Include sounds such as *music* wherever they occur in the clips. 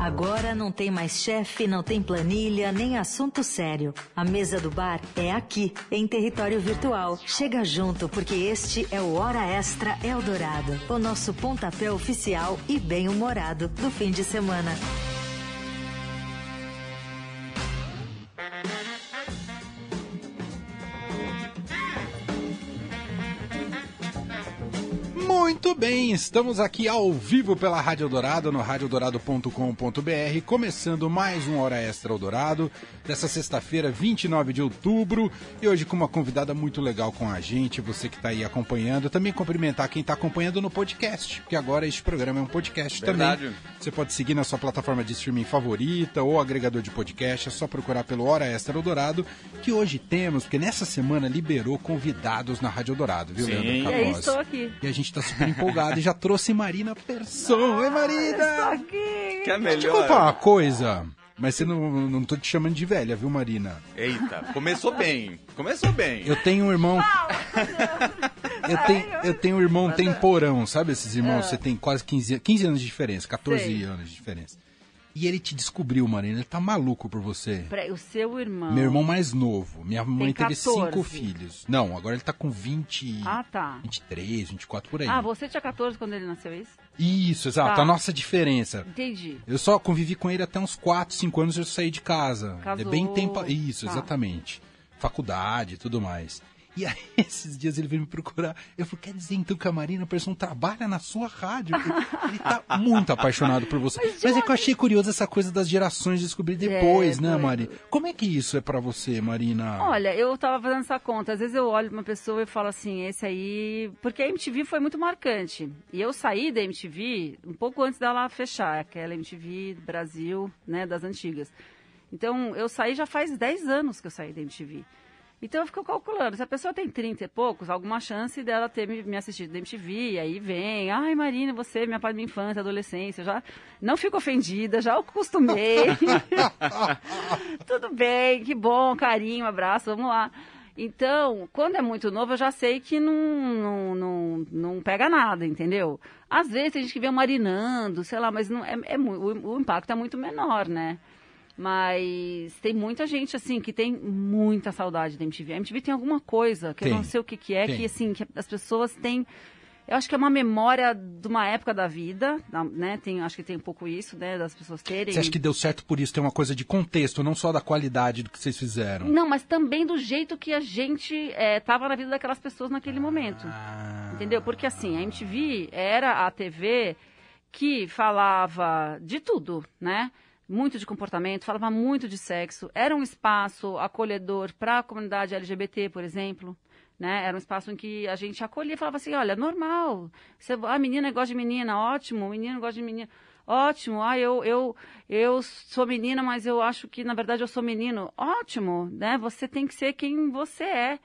Agora não tem mais chefe, não tem planilha, nem assunto sério. A mesa do bar é aqui, em território virtual. Chega junto, porque este é o Hora Extra Eldorado, o nosso pontapé oficial e bem-humorado do fim de semana. Muito bem, estamos aqui ao vivo pela Rádio Dourado, no radiodourado.com.br, começando mais um Hora Extra Eldorado, dessa sexta-feira, 29 de outubro, e hoje com uma convidada muito legal com a gente, você que está aí acompanhando, também cumprimentar quem está acompanhando no podcast, porque agora este programa é um podcast Verdade. também. Você pode seguir na sua plataforma de streaming favorita ou agregador de podcast, é só procurar pelo Hora Extra Eldorado, que hoje temos, porque nessa semana liberou convidados na Rádio Dourado, viu, Sim. Leandro E E aí, estou aqui. E a gente tá super empolgado e já trouxe Marina Persson. Oi, Marina! aqui. Que é Deixa eu contar melhor. uma coisa. Mas você não, não tô te chamando de velha, viu, Marina? Eita, começou bem. Começou bem. Eu tenho um irmão. Eu *laughs* tenho, eu tenho um irmão temporão, sabe esses irmãos? Você tem quase 15, an- 15 anos de diferença, 14 Ah. Sei. anos de diferença. E ele te descobriu, Marina. Ele tá maluco por você. O seu irmão. Meu irmão mais novo. Minha mãe teve 14. cinco filhos. Não, agora ele tá com 20. Ah, tá. 23, 24 por aí. Ah, você tinha 14 quando ele nasceu, é isso? Isso, exato. Tá. A nossa diferença. Entendi. Eu só convivi com ele até uns 4, 5 anos eu saí de casa. Casou. É bem tempo. Isso, Tá. exatamente. Faculdade e tudo mais. E aí, *laughs* esses dias ele veio me procurar. Eu falei, quer dizer então que a Marina Persson trabalha na sua rádio? Ele tá muito apaixonado por você. Mas, é que eu achei curioso essa coisa das gerações descobrir depois, É, né, doido. Mari? Como é que isso é pra você, Marina? Olha, eu tava fazendo essa conta. Às vezes eu olho uma pessoa e falo assim, esse aí. Porque a MTV foi muito marcante. E eu saí da MTV um pouco antes dela fechar, aquela MTV Brasil, né, das antigas. Então, eu saí já faz 10 anos que eu saí da MTV. Então eu fico calculando, se a pessoa tem 30 e poucos, alguma chance dela ter me, me assistido da MTV, aí vem, ai Marina, você, minha parte da minha infância, adolescência, já não fico ofendida, já acostumei. *laughs* Tudo bem, que bom, carinho, abraço, vamos lá. Então, quando é muito novo, eu já sei que não, não, não, não pega nada, entendeu? Às vezes tem gente que vê marinando, sei lá, mas não, é, é o, o impacto é muito menor, né? Mas tem muita gente, assim, que tem muita saudade da MTV. A MTV tem alguma coisa, que Tem. eu não sei o que, que é, Tem. que, assim, que as pessoas têm... Eu acho que é uma memória de uma época da vida, da- né? Tem, acho que tem um pouco isso, né? Das pessoas terem... Você acha que deu certo por isso? Tem uma coisa de contexto, não só da qualidade do que vocês fizeram. Não, mas também do jeito que a gente estava na vida daquelas pessoas naquele momento. Ah. Entendeu? Porque assim, a MTV era a TV que falava de tudo, né? Muito de comportamento, falava muito de sexo. Era um espaço acolhedor para a comunidade LGBT, por exemplo. Né? Era um espaço em que a gente acolhia falava assim, olha, normal. Você, a menina gosta de menina, ótimo. O menino gosta de menina, ótimo. Ah, eu, eu, eu sou menina, mas eu acho que, na verdade, eu sou menino. Ótimo, né? Você tem que ser quem você é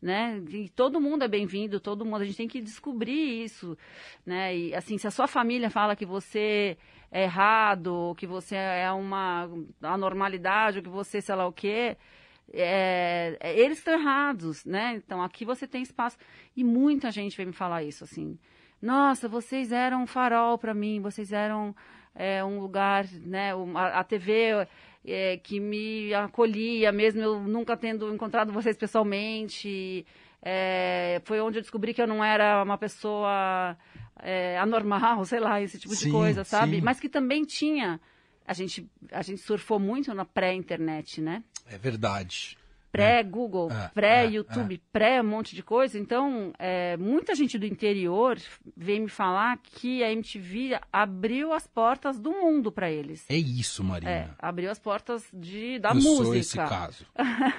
né? E todo mundo é bem-vindo, todo mundo. A gente tem que descobrir isso, né? E assim, se a sua família fala que você é errado, que você é uma anormalidade, ou que você sei lá o quê, é, é, eles estão errados, né? Então aqui você tem espaço. E muita gente vem me falar isso, assim. Nossa, vocês eram um farol para mim, vocês eram é, um lugar, né? um- A, a TV é, que me acolhia, mesmo eu nunca tendo encontrado vocês pessoalmente. É, foi onde eu descobri que eu não era uma pessoa é, anormal, sei lá, esse tipo Sim, de coisa, sabe? sim. Mas que também tinha. A gente, a gente surfou muito na pré-internet, né? É verdade. Pré-Google, É, pré-YouTube, pré um monte de coisa. Então, é, muita gente do interior vem me falar que a MTV abriu as portas do mundo para eles. É isso, Marina. É, abriu as portas de, da eu música. sou esse caso.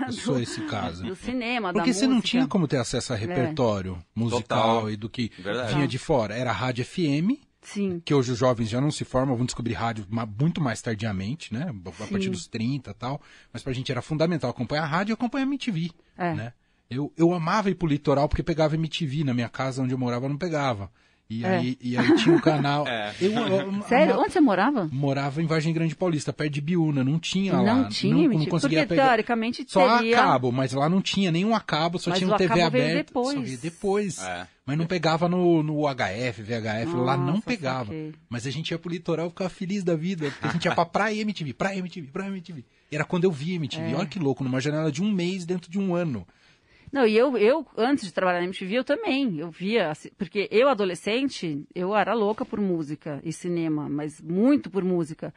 Eu sou *laughs* esse caso. Do cinema, Porque da você não tinha como ter acesso a repertório musical Total. e do que Verdade. vinha de fora. Era rádio FM, Sim, que hoje os jovens já não se formam, vão descobrir rádio muito mais tardiamente, né? A partir Sim. dos 30 e tal. Mas pra gente era fundamental acompanhar a rádio e acompanhar a MTV, É. né? Eu, eu amava ir pro litoral porque pegava MTV na minha casa onde eu morava, não pegava. E, É. aí, e aí tinha um canal. *laughs* É. Eu, eu- Sério? eu- Onde você morava? morava em Vargem Grande Paulista, perto de Biúna, não tinha lá. Não tinha, não, não conseguia Porque pegar. teoricamente Só teria. a cabo, mas lá não tinha nenhum a cabo, só Mas tinha o um TV cabo veio aberto. depois. Só veio depois. É. Mas não pegava no, no HF, VHF, lá não Nossa, pegava. saquei. Mas a gente ia pro litoral e ficava feliz da vida, porque a gente ia pra praia e MTV, praia MTV, praia MTV. E era quando eu vi MTV. É. Olha que louco, numa janela de um mês dentro de um ano. Não, e eu, eu, antes de trabalhar na MTV, eu também, eu via, assim, porque eu, adolescente, eu era louca por música e cinema, mas muito por música.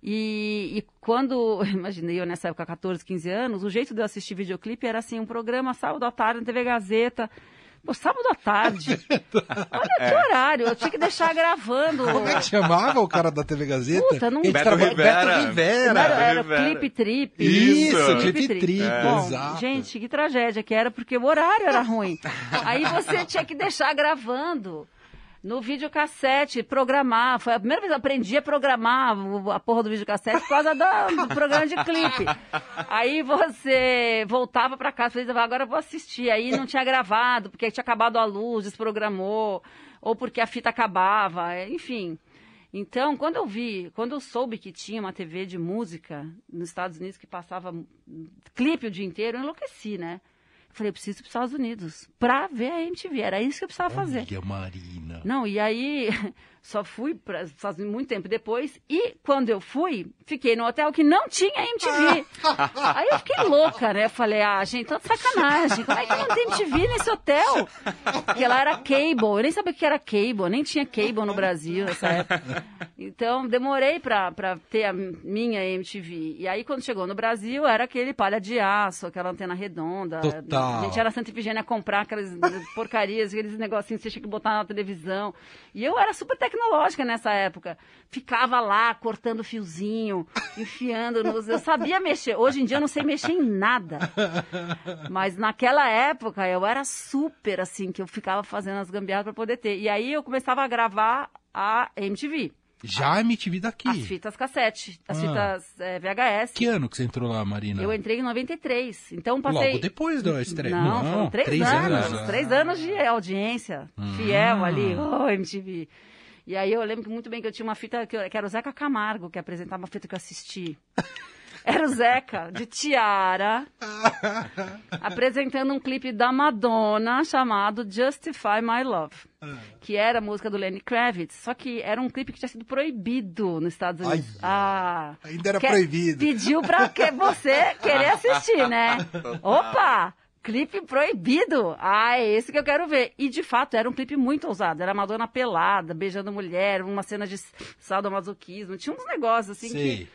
E, e quando, *laughs* imaginei eu nessa época, 14, 15 anos, o jeito de eu assistir videoclipe era assim, um programa sábado à tarde na TV Gazeta. Pô, sábado à tarde. *laughs* Olha que horário, eu tinha que deixar gravando. Como é que chamava o cara da TV Gazeta? Puta, não- Beto Rivera. Beto Rivera. Era, era Rivera. clipe trip. Isso, clipe trip, Bom, exato. gente, que tragédia que era, porque o horário era ruim. Aí você tinha que deixar gravando. No videocassete, programar. Foi a primeira vez que eu aprendi a programar a porra do videocassete por causa da- do programa de clipe. Aí você voltava pra casa e falava, agora eu vou assistir. Aí não tinha gravado, porque tinha acabado a luz, desprogramou, ou porque a fita acabava, enfim. Então, quando eu vi, quando eu soube que tinha uma TV de música nos Estados Unidos que passava clipe o dia inteiro, eu enlouqueci, né? Eu falei, eu preciso ir para os Estados Unidos pra ver a MTV. Era isso que eu precisava fazer. Olha, Marina. Não, e aí só fui Estados Unidos muito tempo depois. E quando eu fui, fiquei no hotel que não tinha MTV. *laughs* aí eu fiquei louca, né? Falei, ah, gente, tá de sacanagem. Como é que não tem MTV nesse hotel? Porque lá era cable. Eu nem sabia o que era cable. Nem tinha cable no Brasil nessa época. Então, demorei pra, pra ter a minha MTV. E aí, quando chegou no Brasil, era aquele palha de aço, aquela antena redonda. Total. A gente era Santa Ifigênia comprar aquelas porcarias, aqueles negocinhos que você tinha que botar na televisão. E eu era super tecnológica nessa época. Ficava lá, cortando fiozinho, enfiando nos... Eu sabia mexer. Hoje em dia eu não sei mexer em nada. Mas naquela época eu era super assim, que eu ficava fazendo as gambiarras para poder ter. E aí eu começava a gravar a MTV. Já a MTV daqui. As fitas cassete, as Ah. fitas eh, VHS. Que ano que você entrou lá, Marina? Eu entrei em 93. Então passei. Logo depois da estreia. Não, foram três, anos. ah. Três anos de audiência. Fiel ali. Oh, MTV. E aí eu lembro muito bem que eu tinha uma fita que, eu- que era o Zeca Camargo, que apresentava uma fita que eu assisti. *laughs* Era o Zeca, de tiara, *laughs* apresentando um clipe da Madonna chamado Justify My Love. Que era a música do Lenny Kravitz. Só que era um clipe que tinha sido proibido nos Estados Unidos. Ai, ah, ainda era quer- proibido. Pediu pra que você querer assistir, né? Opa! Clipe proibido! Ah, é esse que eu quero ver. E de fato era um clipe muito ousado. Era Madonna pelada, beijando mulher, uma cena de sadomasoquismo. Tinha uns negócios assim que Sei.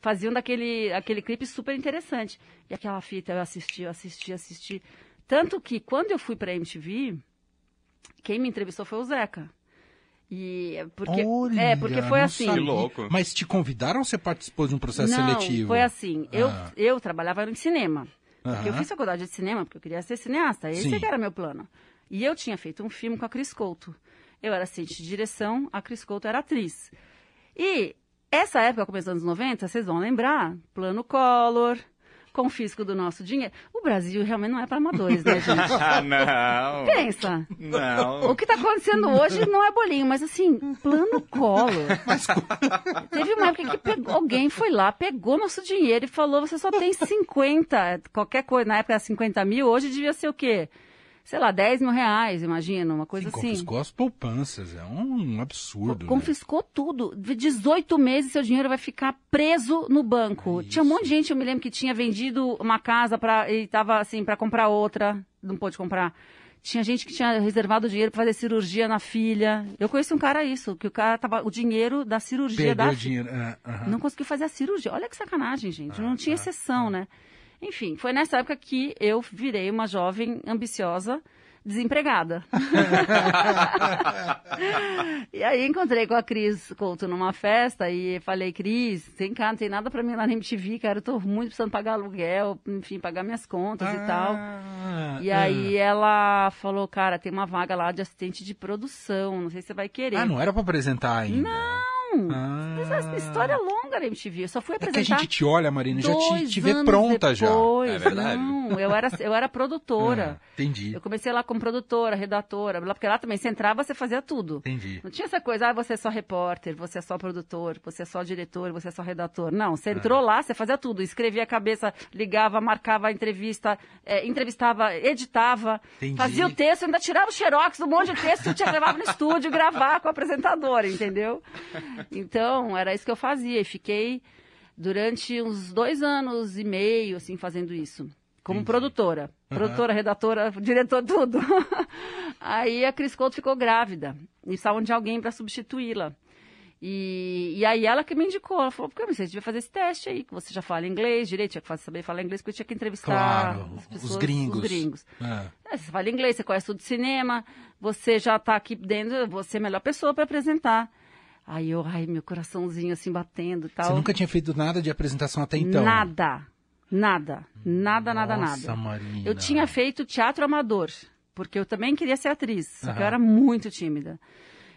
faziam daquele aquele clipe super interessante. E aquela fita eu assisti, eu assisti, assisti. Tanto que quando eu fui pra MTV, quem me entrevistou foi o Zeca. E é porque Olha, é porque foi assim. Que louco. Mas te convidaram ou você participou de um processo Não, seletivo? foi assim. Eu, Ah. eu trabalhava em cinema. Porque eu fiz faculdade de cinema, porque eu queria ser cineasta. Esse Sim. que era meu plano. E eu tinha feito um filme com a Cris Couto. Eu era assistente de direção, a Cris Couto era atriz. E essa época, começando dos anos 90, vocês vão lembrar, plano Collor, confisco do nosso dinheiro. O Brasil realmente não é para amadores, né, gente? *laughs* Ah, não. Pensa. Não. O que está acontecendo hoje não é bolinho, mas assim, plano colo. Teve uma época que pegou- alguém foi lá, pegou nosso dinheiro e falou: você só tem 50, qualquer coisa. Na época era 50 mil, hoje devia ser o quê? Sei lá, 10 mil reais, imagina, uma coisa Sim, assim. confiscou as poupanças. É um absurdo. né? Confiscou tudo. De 18 meses seu dinheiro vai ficar preso no banco. É tinha um monte de gente, eu me lembro, que tinha vendido uma casa pra, e tava assim, para comprar outra. Não pôde comprar. Tinha gente que tinha reservado dinheiro para fazer cirurgia na filha. Eu conheci um cara isso, que o cara tava. O dinheiro da cirurgia Perdeu da o dinheiro. é, aham. não conseguiu fazer a cirurgia. Olha que sacanagem, gente. Não Ah, tinha ah, exceção, né? Enfim, foi nessa época que eu virei uma jovem ambiciosa, desempregada. *laughs* e aí encontrei com a Cris Couto numa festa e falei, Cris, tem cá, não tem nada pra mim lá na MTV, cara. Eu tô muito precisando pagar aluguel, enfim, pagar minhas contas e tal. Ah, E aí ela falou, cara, tem uma vaga lá de assistente de produção, não sei se você vai querer. Ah, não era pra apresentar ainda. Não! Ah. Mas essa história longa da MTV. Eu só fui É que a apresentar gente te olha, Marina, já te, te vê pronta já. depois. É verdade. Não, Não, eu era, eu era produtora. Ah, entendi. Eu comecei lá como produtora, redatora, porque lá também você entrava, você fazia tudo. Entendi. Não tinha essa coisa, ah, você é só repórter, você é só produtor, você é só diretor, você é só redator. Não, você entrou lá, você fazia tudo. Escrevia a cabeça, ligava, marcava a entrevista, eh, entrevistava, editava, Entendi. fazia o texto, ainda tirava o xerox do monte de texto que tinha levar no estúdio *laughs* gravar com a apresentadora, entendeu? Então, era isso que eu fazia. E fiquei durante uns dois anos e meio, assim, fazendo isso. Como Entendi. produtora. Produtora, redatora, diretor, tudo. *laughs* aí a Cris Couto ficou grávida. E precisavam de alguém para substituí-la. E, e aí ela que me indicou. Ela falou, porque você devia fazer esse teste aí, que você já fala inglês direito, tinha que saber falar inglês, porque eu tinha que entrevistar Claro, as os pessoas, gringos. Os gringos. Ah, É, você fala inglês, você conhece tudo de cinema, você já está aqui dentro, você é a melhor pessoa para apresentar. Aí eu, ai, meu coraçãozinho assim batendo e tal. Você nunca tinha feito nada de apresentação até então? Nada. Nada. Nada, nada, Nossa, nada. Marina. Eu tinha feito teatro amador, porque eu também queria ser atriz, só que eu era muito tímida.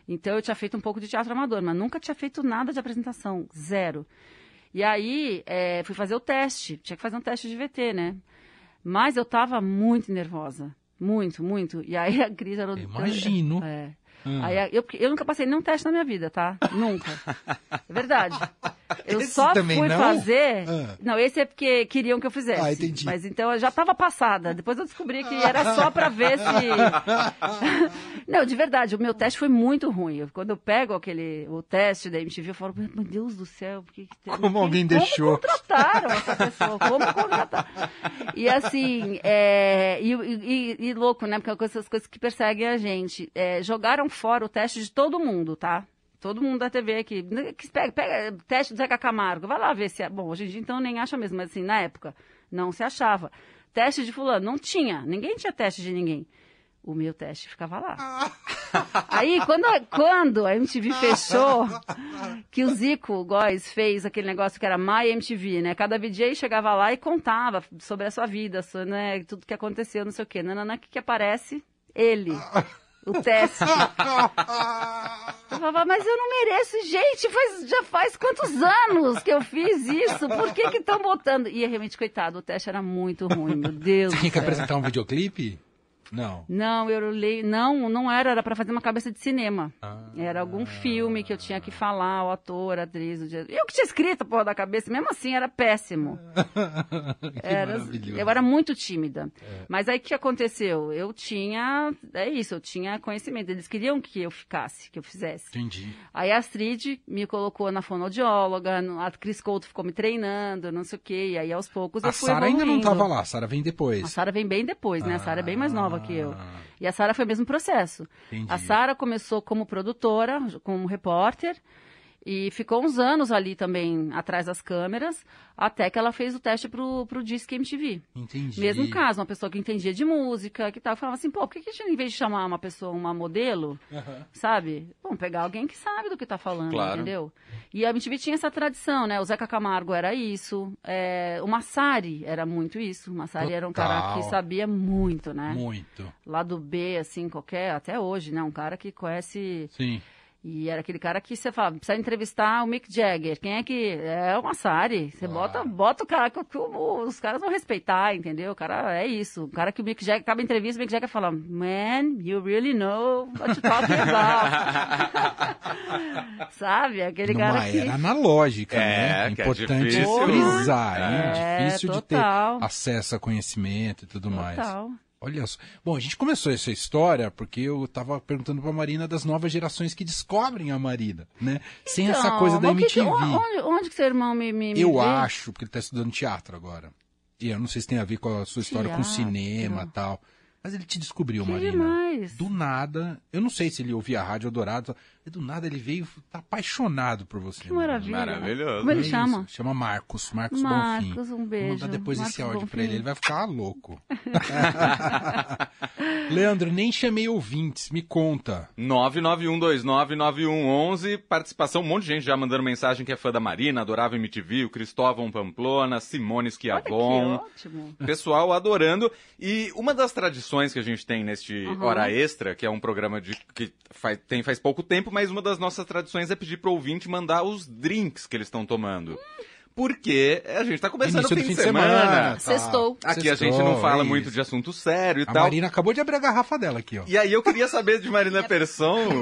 Então eu tinha feito um pouco de teatro amador, mas nunca tinha feito nada de apresentação, zero. E aí eh, fui fazer o teste, tinha que fazer um teste de VT, né? Mas eu tava muito nervosa, muito, muito. E aí a Cris era... Imagino. É. Hum. Aí eu, eu nunca passei nenhum teste na minha vida, tá? Nunca. É verdade. *laughs* Eu Esse só fui não? fazer. Ah. Não, esse é porque queriam que eu fizesse. Ah, entendi. Mas então eu já estava passada. Depois eu descobri que era só para ver se. *laughs* não, de verdade, o meu teste foi muito ruim. Eu- Quando eu pego aquele o teste da MTV, eu falo, meu Deus do céu, por que que tem- Como alguém como deixou? contrataram essa pessoa? Como contrataram? E assim, é, e, e- e- louco, né? Porque essas coisas que perseguem a gente. É, jogaram fora o teste de todo mundo, tá? Todo mundo da TV aqui. Que Pega, pega teste do Zeca Camargo, vai lá ver se é. Bom, hoje em dia então nem acha mesmo, mas assim, na época, não se achava. Teste de fulano, não tinha. Ninguém tinha teste de ninguém. O meu teste ficava lá. Aí, quando, quando a MTV fechou, *laughs* que o Zico Góes fez aquele negócio que era My MTV, né? Cada VJ chegava lá e contava sobre a sua vida, sua, né? Tudo que aconteceu, não sei o quê. Nanana, o que, que aparece? Ele. O teste. *laughs* Eu falava, mas eu não mereço. Gente, faz- já faz quantos anos que eu fiz isso? Por que que estão botando? E realmente, coitado, o teste era muito ruim, meu Deus Você tinha que apresentar um videoclipe? Não. Não, eu leio. Não, não era, era para fazer uma cabeça de cinema. Ah. Era algum filme que eu tinha que falar, o ator, a atriz. o diretor. Eu que tinha escrito a porra da cabeça, mesmo assim era péssimo. *laughs* Era, maravilhoso. eu era muito tímida. Mas aí o que aconteceu? Eu tinha. É isso, eu tinha conhecimento. Eles queriam que eu ficasse, que eu fizesse. Entendi. Aí a Astrid me colocou na fonoaudióloga, no- a Cris Couto ficou me treinando, não sei o quê. E aí aos poucos A eu fui Sara ainda não estava lá, a Sara vem depois. A Sara vem bem depois, né? A Sara é bem mais nova que eu. Ah. E a Sara foi o mesmo processo. Entendi. A Sara começou como produtora, como repórter, e ficou uns anos ali também atrás das câmeras, até que ela fez o teste pro, pro Disque MTV. Entendi. Mesmo caso, uma pessoa que entendia de música, que tal, falava assim, pô, por que, a gente, em vez de chamar uma pessoa, uma modelo, sabe? Vamos pegar alguém que sabe do que tá falando, Claro. entendeu? E a MTV tinha essa tradição, né? O Zeca Camargo era isso, é, o Massari era muito isso. O Massari era um cara Total. que sabia muito, né? Muito. Lá do B, assim, qualquer, até hoje, né? Um cara que conhece. Sim. E era aquele cara que você fala, precisa entrevistar o Mick Jagger. Quem é que. É o Massari. Você bota, bota o cara que, os caras vão respeitar, entendeu? O cara é isso. O cara que o Mick Jagger acaba a entrevista, o Mick Jagger fala, Man, you really know what you're talking about. *laughs* Sabe? Aquele Numa cara que. era analógica, É, né? que é Importante difícil. frisar, hein? É, difícil de ter total. acesso a conhecimento e tudo mais. Olha só. Bom, a gente começou essa história porque eu tava perguntando pra Marina das novas gerações que descobrem a Marina, né? Sem essa Então, coisa da MTV. que- onde, onde que seu irmão me, me, Eu acho, porque ele tá estudando teatro agora. E eu não sei se tem a ver com a sua história com Teatro. cinema e tal. Mas ele te descobriu, Que Marina. demais. Do nada, eu não sei se ele ouvia a Rádio Dourado, do nada ele veio, tá apaixonado por você. Que Marina. maravilha. Maravilhoso. Como ele É isso, chama? Chama Marcos, Marcos, Bonfim. Marcos, um beijo. Vou mandar depois esse Marcos áudio pra Bonfim. ele, ele vai ficar louco. *laughs* Leandro, nem chamei ouvintes, me conta. 991299111, participação, um monte de gente já mandando mensagem que é fã da Marina, adorava MTV, o Cristóvão Pamplona, Simone Olha que Schiavon. ótimo. Pessoal adorando. E uma das tradições que a gente tem neste Uhum. Hora Extra, que é um programa de, que faz, tem faz pouco tempo, mas uma das nossas tradições é pedir pro ouvinte mandar os drinks que eles estão tomando. Porque a gente tá começando Início o do fim de semana. tá. Sextou. Aqui a Sextou, gente não fala é muito de assunto sério e A tal. Marina acabou de abrir a garrafa dela aqui, ó. E aí eu queria saber de Marina Persson. *laughs*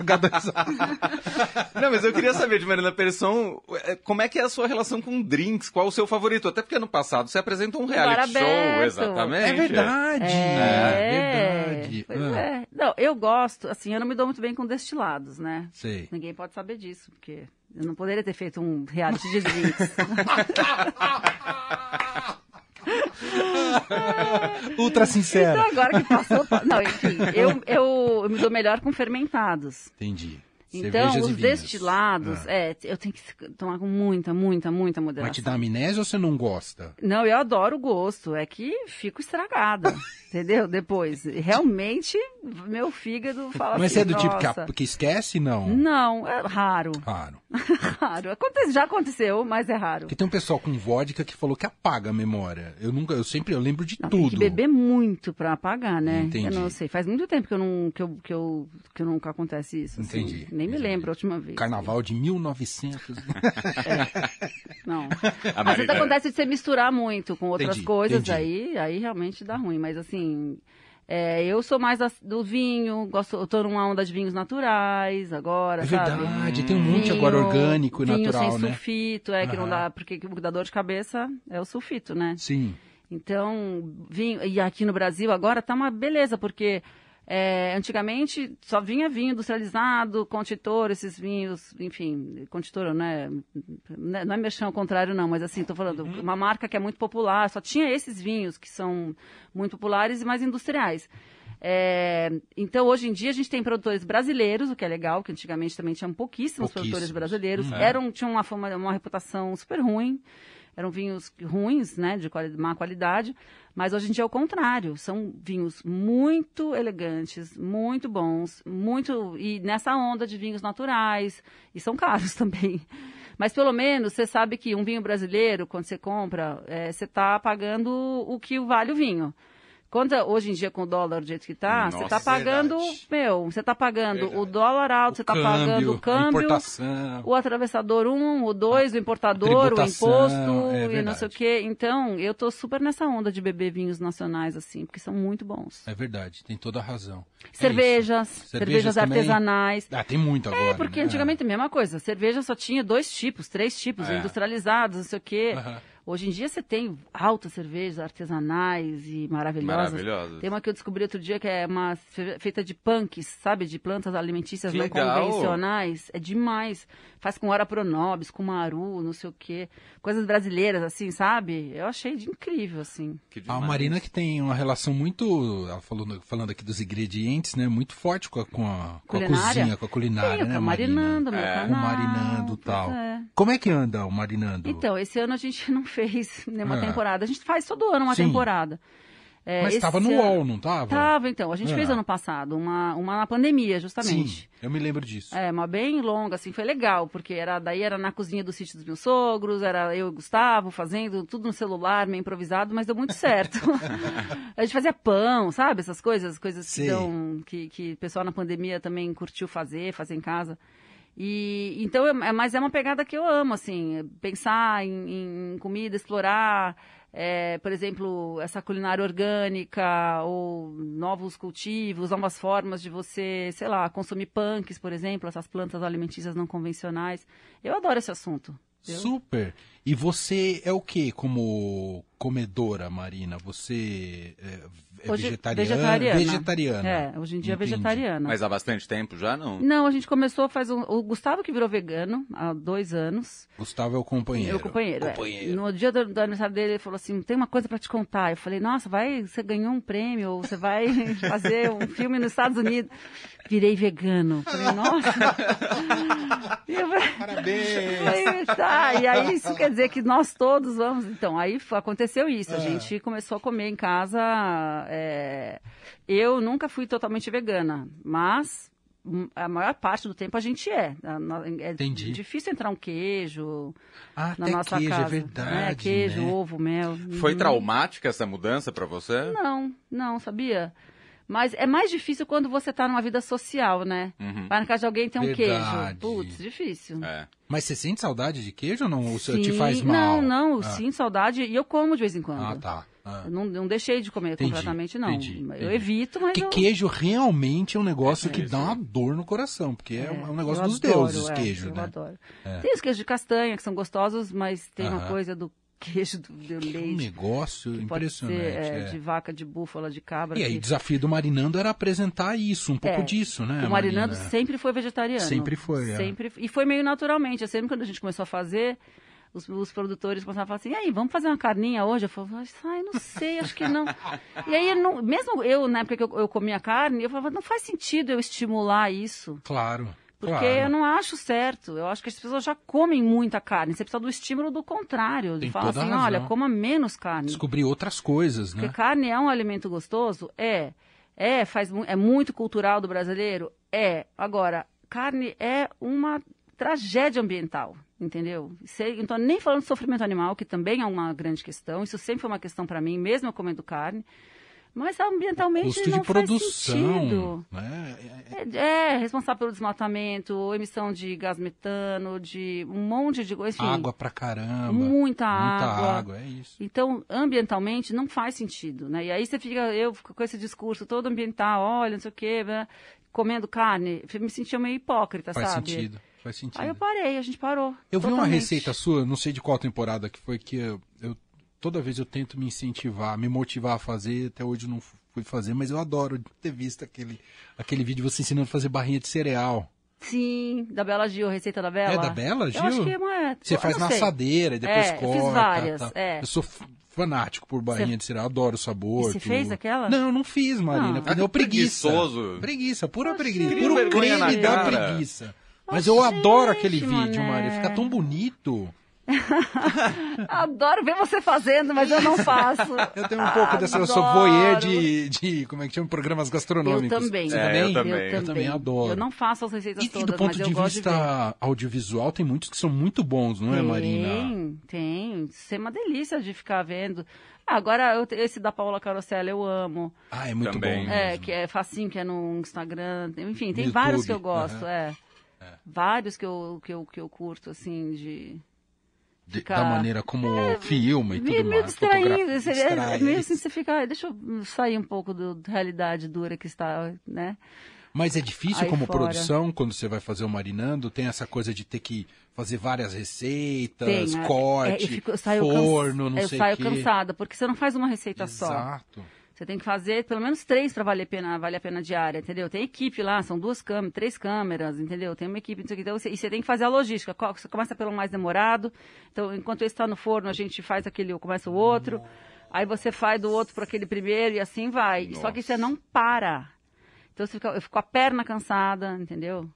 H2O. *laughs* Não, mas eu queria saber de Marina Persson é, como é que é a sua relação com drinks, qual o seu favorito? Até porque ano passado você apresentou um reality show, exatamente. É verdade. É, verdade. Pois Ah, é. Não, eu gosto, assim, eu não me dou muito bem com destilados, né? Sei. Ninguém pode saber disso, porque eu não poderia ter feito um reality de drinks. *laughs* Ultra sincera. então agora que passou. pa- Não, enfim, eu, eu, eu me dou melhor com fermentados. Entendi. Então, Cervejas os destilados, Ah. é, eu tenho que tomar com muita, muita, muita Vai moderação. te dar amnésia ou você não gosta? Não, eu adoro o gosto, é que fico estragada, *laughs* entendeu? Depois, realmente, meu fígado fala Mas assim, é do tipo que, que esquece? Não. Não, é raro, raro. *laughs* Acontece, já aconteceu, mas é raro. Porque tem um pessoal com vodka que falou que apaga a memória. Eu nunca, eu sempre, eu lembro de Não, tem tudo. que beber muito pra apagar, né? Entendi. Eu não sei, faz muito tempo que eu não que eu, que eu, que eu nunca acontece isso. assim. Entendi, Nem me entendi. lembro a última vez. Carnaval de 1900. *laughs* Não. *laughs* A Às vezes acontece de você misturar muito com outras Entendi, coisas, entendi. aí, aí realmente dá ruim. Mas assim, é, eu sou mais da- do vinho, gosto, eu tô numa onda de vinhos naturais agora, É sabe? verdade, tem um monte Vinho- agora orgânico e vinho natural, sem né? sulfito, é que não dá, porque o dá dor de cabeça é o sulfito, né? Sim. Então, vinho, e aqui no Brasil agora tá uma beleza, porque é, antigamente só vinha vinho industrializado, contitor, esses vinhos, enfim, contitor, né? Não é- não é merchan ao contrário, não, mas assim, tô falando, uma marca que é muito popular, só tinha esses vinhos que são muito populares e mais industriais. É, então, hoje em dia, a gente tem produtores brasileiros, o que é legal, que antigamente também tinham pouquíssimos, produtores Pouquíssimos. brasileiros. Hum. Eram, tinham uma, fama, uma reputação super ruim. Eram vinhos ruins, né, de quali- má qualidade, mas hoje em dia é o contrário. São vinhos muito elegantes, muito bons, muito e nessa onda de vinhos naturais e são caros *laughs* também. Mas pelo menos você sabe que um vinho brasileiro, quando você compra, eh, você está pagando o que vale o vinho. Quando, hoje em dia, com o dólar do jeito que está, você está pagando, verdade. meu, você está pagando Verdade. o dólar alto, você está pagando o câmbio, o atravessador um, o dois, o importador, o imposto é e não sei o quê. Então, eu tô super nessa onda de beber vinhos nacionais, assim, porque são muito bons. É verdade, tem toda a razão. É cervejas, isso. cervejas, também? artesanais. Ah, tem muito agora. É, porque né? antigamente a mesma coisa. Cerveja só tinha dois tipos, três tipos, É. industrializados, não sei o quê. Hoje em dia você tem altas cervejas artesanais e maravilhosas. Maravilhosas. Tem uma que eu descobri outro dia que é uma fe- feita de punks, sabe? De plantas alimentícias Que não legal. convencionais. É demais. Faz com ora pronobis, com maru, não sei o quê. Coisas brasileiras, assim, sabe? Eu achei de incrível, assim. Que A. Marina que tem uma relação muito, ela falou, falando aqui dos ingredientes, né? Muito forte com a, com a, com a Culinária? cozinha, com a culinária, Tem, né, o Marina? Marinando, meu É. canal. O marinando e pois tal. é. Como é que anda o marinando? Então, esse ano a gente *laughs* não fez nenhuma Ah. temporada. A gente faz todo ano uma Sim. temporada. É, Mas estava no UOL, não estava? Tava, então. A gente Ah. fez ano passado, uma, uma na pandemia, justamente. Sim, eu me lembro disso. É, uma bem longa, assim, foi legal, porque era, daí era na cozinha do sítio dos meus sogros, era eu e o Gustavo fazendo tudo no celular, meio improvisado, mas deu muito certo. *laughs* a gente fazia pão, sabe? Essas coisas, coisas que, dão, que, que o pessoal na pandemia também curtiu fazer, fazer em casa. E então, é, mas é uma pegada que eu amo, assim, pensar em, em comida, explorar, é, por exemplo, essa culinária orgânica ou novos cultivos, novas formas de você, sei lá, consumir punks, por exemplo, essas plantas alimentícias não convencionais. Eu adoro esse assunto. Super. E você é o que como comedora, Marina? Você é, é Hoje- vegetariana? vegetariana. Vegetariana. É, hoje em dia é Entendi. vegetariana. Mas há bastante tempo já, não? Não, a gente começou faz um. O Gustavo que virou vegano há dois anos. Gustavo é o companheiro. Meu companheiro. é. Companheiro. No dia do, do aniversário dele, ele falou assim: tem uma coisa pra te contar. Eu falei: nossa, vai, você ganhou um prêmio, ou você vai *laughs* fazer um filme nos Estados Unidos. Virei vegano. Falei, nossa. *laughs* E eu falei, Parabéns! Aí, tá, e aí isso quer dizer que nós todos vamos. Então, aí aconteceu isso. A Ah. gente começou a comer em casa. é, Eu nunca fui totalmente vegana, mas hum, a maior parte do tempo a gente é. A É Entendi. difícil entrar um queijo Ah, na nossa queijo, casa. é verdade. né? Queijo, né? ovo, mel. Foi Uhum. traumática essa mudança pra você? Não, não, sabia? Mas é mais difícil quando você tá numa vida social, né? Uhum. Vai na casa de alguém e tem um Verdade. queijo. Putz, difícil. É. Mas você sente saudade de queijo ou não? O seu te Sim. faz mal? Não, não, eu Ah. sinto saudade e eu como de vez em quando. Ah, tá. Ah. Eu não, não deixei de comer Entendi, completamente, não. entendi, eu entendi. evito, mas Porque eu... queijo realmente é um negócio É, que dá uma dor no coração, porque é, um- é um negócio eu dos adoro, deuses, é, queijo, eu né? adoro. É. Tem os queijos de castanha que são gostosos, mas tem uma Aham. coisa do queijo do, do Um leite. negócio que pode ser impressionante. é, é. de vaca, de búfala, de cabra. E aí, que- o desafio do Marinando era apresentar isso, um pouco É, disso, né? o Marinando Marina? sempre foi vegetariano. Sempre foi, é. Sempre, E foi meio naturalmente. Assim, Sempre quando a gente começou a fazer, os, os produtores começaram a falar assim, e aí, vamos fazer uma carninha hoje? Eu falei, ai, não sei, acho que não. e aí, não- mesmo eu, na época que eu, eu comia carne, eu falava, não faz sentido eu estimular isso. Claro. Porque claro. eu não acho certo. Eu acho que as pessoas já comem muita carne. Você precisa do estímulo do contrário. De falar assim, razão. olha, coma menos carne. Descobrir outras coisas, né? Porque carne é um alimento gostoso? É. É, faz, é muito cultural do brasileiro? É. Agora, carne é uma tragédia ambiental, entendeu? Estou nem falando de sofrimento animal, que também é uma grande questão. Isso sempre foi uma questão para mim, mesmo eu comendo carne. Mas ambientalmente Custo não de faz produção, sentido. né? É- é- É, é responsável pelo desmatamento, emissão de gás metano, de um monte de coisa. água pra caramba. muita Muita água. água, é isso. Então, ambientalmente, não faz sentido, né? E aí você fica, eu fico com esse discurso todo ambiental, olha, não sei o quê, né? comendo carne, eu me sentia meio hipócrita, Faz sabe? sentido. Faz sentido. Aí eu parei, a gente parou. Eu vi uma totalmente. receita sua, não sei de qual temporada que foi, que eu, eu- toda vez eu tento me incentivar, me motivar a fazer, até hoje eu não fui fazer, mas eu adoro ter visto aquele, aquele vídeo de você ensinando a fazer barrinha de cereal. Sim, da Bela Gil, a receita da Bela. É da Bela, Gil? Eu acho que é uma... Você eu faz na sei. assadeira e depois É, eu corta. fiz várias, tal. é. Eu sou fanático por barrinha Você- de cereal, adoro o sabor. E você tudo. fez aquela? Não, eu não fiz, Marina. Ah. porque deu preguiça. Preguiçoso. Preguiça, pura Oxi. preguiça. Puro dá cara. preguiça. Mas Oxi, eu adoro aquele vídeo. Maria. Fica tão bonito. *laughs* Adoro ver você fazendo, mas eu não faço. Eu tenho um pouco dessa. Eu sou Adoro. voyeur de, de. Como é que chama? Programas gastronômicos. Eu também. Você É, também? eu também. Eu também adoro. Eu não faço as receitas E, e todas, do ponto de gosto de vista audiovisual, tem muitos que são muito bons, não é, Marina? Tem, tem. Isso é uma delícia de ficar vendo. Agora, eu- esse da Paula Carosella eu amo. Ah, é muito Também. bom. É, mesmo. que é facinho, que é no Instagram. Enfim, tem No vários YouTube, que eu gosto, aham. é. Vários que eu, que, eu, que eu curto, assim, de... De- Da maneira como filma e tudo meio, meio mais. distraindo. fotografia, Você, distrai, é, meio é assim, você fica, "Ah, deixa eu sair um pouco do- da realidade dura que está, né? Mas é difícil Aí como fora. produção, quando você vai fazer o marinando, tem essa coisa de ter que fazer várias receitas, Tem, é, corte, é, eu fico- eu saio forno, cansa- não eu sei saio o quê. cansada, porque você não faz uma receita só. Exato. Você tem que fazer pelo menos três para valer a pena, valer a pena diária, entendeu? Tem equipe lá, são duas câmeras, três câmeras, entendeu? Tem uma equipe, não sei o que. Então, você, e você tem que fazer a logística. Você começa pelo mais demorado. Então, enquanto esse está no forno, a gente faz aquele, começa o outro. Aí você faz do outro para aquele primeiro e assim vai. Só que você não para. Então, você fica, eu fico com a perna cansada, entendeu?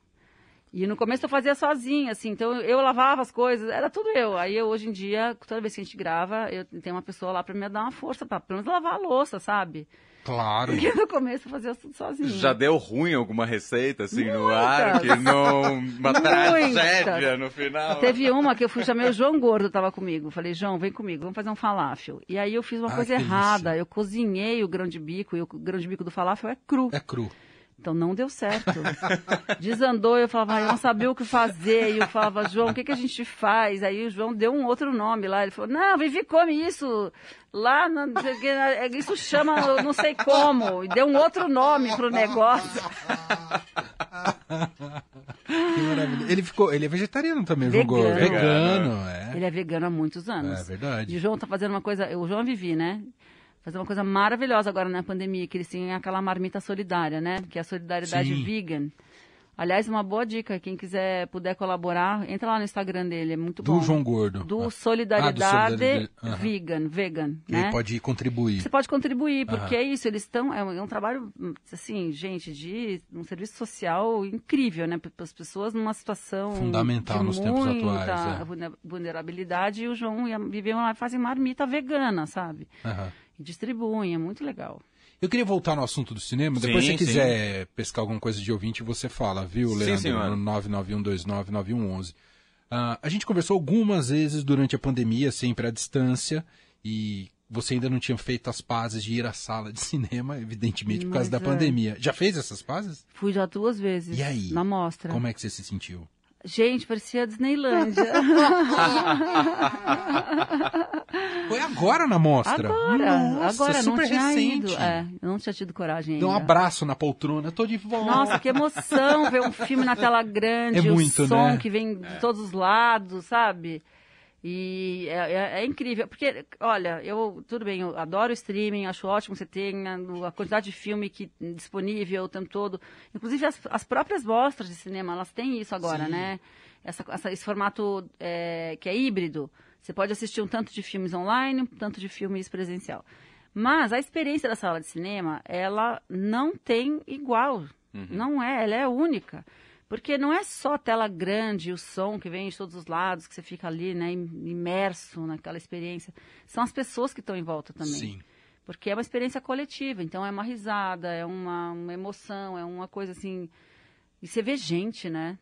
E no começo eu fazia sozinha, assim, então eu, lavava as coisas, era tudo eu. Aí eu, hoje em dia, toda vez que a gente grava, eu tenho uma pessoa lá pra me dar uma força, pra pelo menos lavar a louça, sabe? Claro. Porque no começo eu fazia tudo sozinha. Já deu ruim alguma receita, assim, no Muitas. ar? Que não... Uma Muitas. tragédia no final? Teve uma que eu fui, chamei o João Gordo, tava comigo. Falei, João, vem comigo, vamos fazer um falafel. E aí eu fiz uma Ah, coisa errada. Eu cozinhei o grão de bico, e o grão de bico do falafel é cru. É cru. Então não deu certo. Desandou, eu falava, "Ai, eu não sabia o que fazer. E eu falava, João, o que, que a gente faz? Aí o João deu um outro nome lá. Ele falou, não, Vivi, come isso. Lá, na- isso chama não sei como. E deu um outro nome pro negócio. *laughs* Que maravilha. Ele ficou, ele é vegetariano também, Vegano. Gordo. Vegano, é. Ele é vegano há muitos anos. É verdade. E o João tá fazendo uma coisa, o João Vivi, né? Fazer uma coisa maravilhosa agora na pandemia, que eles têm aquela marmita solidária, né? Que é a solidariedade Sim. vegan. Aliás, uma boa dica, quem quiser puder colaborar, entra lá no Instagram dele, é muito Do bom. João Gordo. Do Ah. Solidariedade, Ah, do Solidariedade, aham. Vegan, vegan, né? pode contribuir. Você pode contribuir, porque é isso, eles estão. É, um- é um trabalho, assim, gente, de um serviço social incrível, né? Para as pessoas numa situação. Fundamental nos tempos atuais, é. vulne- vulnerabilidade, e o João e a Vivian lá e fazem marmita vegana, sabe? Aham. E distribuem, é muito legal. Eu queria voltar no assunto do cinema. Sim, Depois, se você sim. quiser pescar alguma coisa de ouvinte, você fala, viu, Sim, Leandro? senhor. no 991299111. Ah, a gente conversou algumas vezes durante a pandemia, sempre à distância. E você ainda não tinha feito as pazes de ir à sala de *laughs* cinema, evidentemente, por causa Mas da é. pandemia. Já fez essas pazes? Fui já duas vezes. E aí? Na mostra. Como é que você se sentiu? Gente, parecia a Disneylândia. *laughs* Foi agora na mostra. agora, Nossa, agora, super não tinha recente. ido. É, eu não tinha tido coragem ainda. Deu um abraço na poltrona, tô de volta. Nossa, que emoção ver um filme na tela grande, É muito, o som né? que vem de todos os lados, sabe? E é, é- é incrível, porque, olha, eu, tudo bem, eu adoro streaming, acho ótimo você tenha no- a quantidade de filme que, disponível o tempo todo. Inclusive, as, as próprias mostras de cinema, elas têm isso agora, Sim. né? Essa, essa- esse formato é, que é híbrido. Você pode assistir um tanto de filmes online, um tanto de filmes presencial. Mas a experiência da sala de cinema, ela não tem igual. Não é, ela é única. Porque não é só a tela grande, o som que vem de todos os lados, que você fica ali, né, im- imerso naquela experiência. São as pessoas que estão em volta também. Sim. Porque é uma experiência coletiva, então é uma risada, é uma, uma emoção, é uma coisa assim. E você vê gente, né?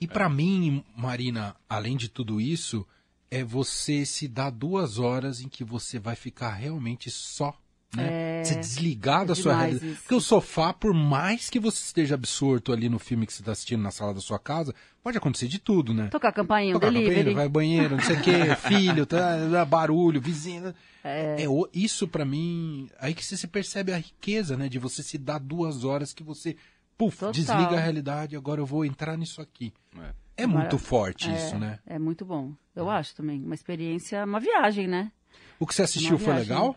E pra mim, Marina, além de tudo isso, é você se dar duas horas em que você vai ficar realmente só. Né? Você desligar da sua É. realidade. isso. Porque o sofá, por mais que você esteja absorto ali no filme que você está assistindo na sala da sua casa, pode acontecer de tudo, né? Tocar a campainha, Tocar delivery. campainha, vai ao banheiro, não sei o quê, *laughs* filho, tá, dá barulho, vizinho. É. o- isso pra mim, aí que você se percebe a riqueza, né? De você se dar duas horas que você, puf, Total. desliga a realidade, agora eu vou entrar nisso aqui. É. É muito forte é, isso, né? É muito bom. Eu acho também. Uma experiência, uma viagem, né? O que você assistiu foi legal?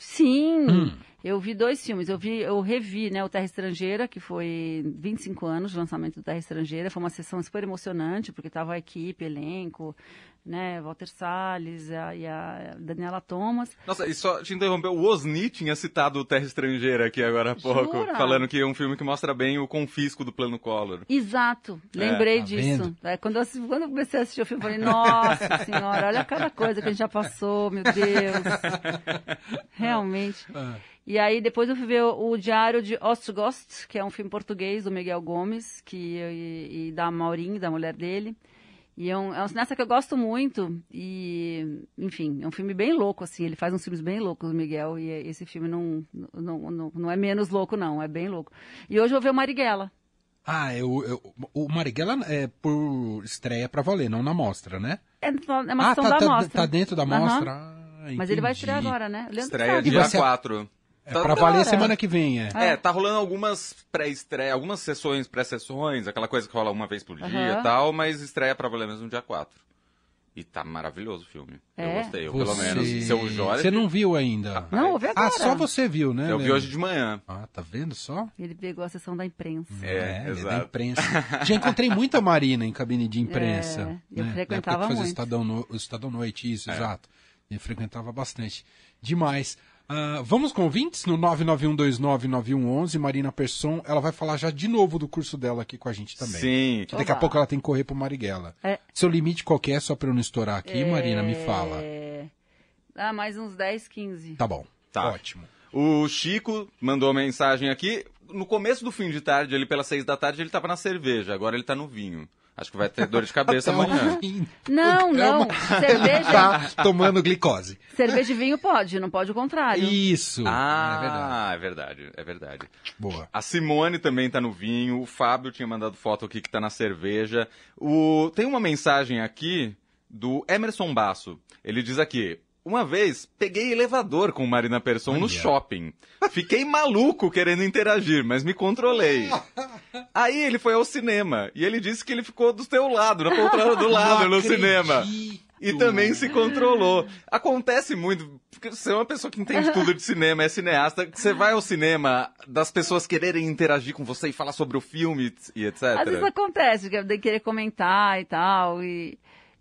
Sim, Hum. eu vi dois filmes. Eu vi, eu revi, né, o Terra Estrangeira, que foi 25 anos de lançamento do Terra Estrangeira. Foi uma sessão super emocionante, porque tava a equipe, elenco, né, Walter Salles a- e a Daniela Thomas. Nossa, e só te interromper, o Osni tinha citado o Terra Estrangeira aqui agora há pouco, Jura? falando que é um filme que mostra bem o confisco do plano Collor. Exato, lembrei tá disso. É, quando, eu, quando eu comecei a assistir o filme, eu falei, nossa *laughs* senhora, olha cada coisa que a gente já passou, meu Deus. *laughs* Realmente. Ah. E aí depois eu fui ver o, o Diário de Ostgost, que é um filme português do Miguel Gomes, que, e, e da Maurinho, da mulher dele. E é um, é um cineasta que eu gosto muito. E, enfim, é um filme bem louco, assim. Ele faz uns filmes bem loucos, o Miguel. E esse filme não, não, não, não é menos louco, não. É bem louco. E hoje eu vou ver o Marighella. Ah, eu, eu- o Marighella é por estreia pra valer, não na mostra, né? É, é uma ah, sessão tá, da tá, mostra. tá dentro da mostra? Ah, Mas ele vai estrear agora, né? Leandro Estreia sabe. dia você- 4. É pra valer semana que vem, é. É, tá rolando algumas pré-estreia, algumas sessões, pré-sessões, aquela coisa que rola uma vez por dia e tal, mas estreia pra valer mesmo dia 4. E tá maravilhoso o filme. Eu É? gostei, eu, Você... pelo menos. Seu Jorge. Você não viu ainda? Não, eu vi agora. Ah, só você viu, né? Eu vi Leandro? hoje de manhã. Ah, tá vendo só? Ele pegou a sessão da imprensa. É, ele é da imprensa. *laughs* Já encontrei muita Marina em cabine de imprensa. É, eu né? frequentava Na época que fazia muito. Estadão, no... o Estadão Noite, isso, É. exato. Ele frequentava bastante. Demais. Ah, vamos com ouvintes no 991299111. Marina Persson, ela vai falar já de novo do curso dela aqui com a gente também. Sim. Daqui a Oba. pouco ela tem que correr pro Marighella. É. Seu limite qualquer, só pra eu não estourar aqui, Marina, me fala. É... Ah, mais uns 10, 15. Tá bom. Tá. Ótimo. O Chico mandou uma mensagem aqui. No começo do fim de tarde, ali pelas seis da tarde, ele tava na cerveja, agora ele tá no vinho. Acho que vai ter dor de cabeça *laughs* amanhã. Não, não. *laughs* Cerveja- ele Tá tomando glicose. Cerveja e vinho pode, não pode o contrário. Isso. é verdade. Ah, é verdade, é verdade. Boa. A Simone também tá no vinho, o Fábio tinha mandado foto aqui que tá na cerveja. O... Tem uma mensagem aqui do Emerson Basso. Ele diz aqui: Uma vez peguei elevador com Marina Persson no Olha. shopping. Fiquei maluco querendo interagir, mas me controlei. *laughs* Aí ele foi ao cinema e ele disse que ele ficou do teu lado, na poltrona do *laughs* lado Não no cinema. acredito. E também se controlou. Acontece muito, porque você é uma pessoa que entende tudo de cinema, é cineasta, você vai ao cinema das pessoas quererem interagir com você e falar sobre o filme e etc. Às vezes acontece, de querer comentar e tal, e,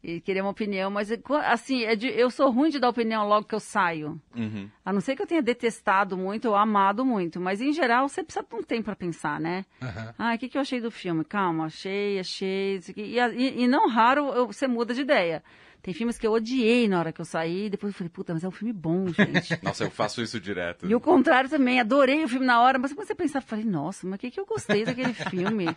e querer uma opinião, mas é assim, é de- eu sou ruim de dar opinião logo que eu saio. Uhum. A não ser que eu tenha detestado muito ou amado muito, mas em geral você precisa de um tempo para pensar, né? Aham. Ah, o que, que eu achei do filme? Calma, achei, achei. E, e- e não raro eu- você muda de ideia. Tem filmes que eu odiei na hora que eu saí, depois eu falei, puta, mas é um filme bom, gente. *laughs* Nossa, eu faço isso direto. E o contrário também, adorei o filme na hora, mas quando você pensar, falei, nossa, mas o que, que eu gostei daquele filme?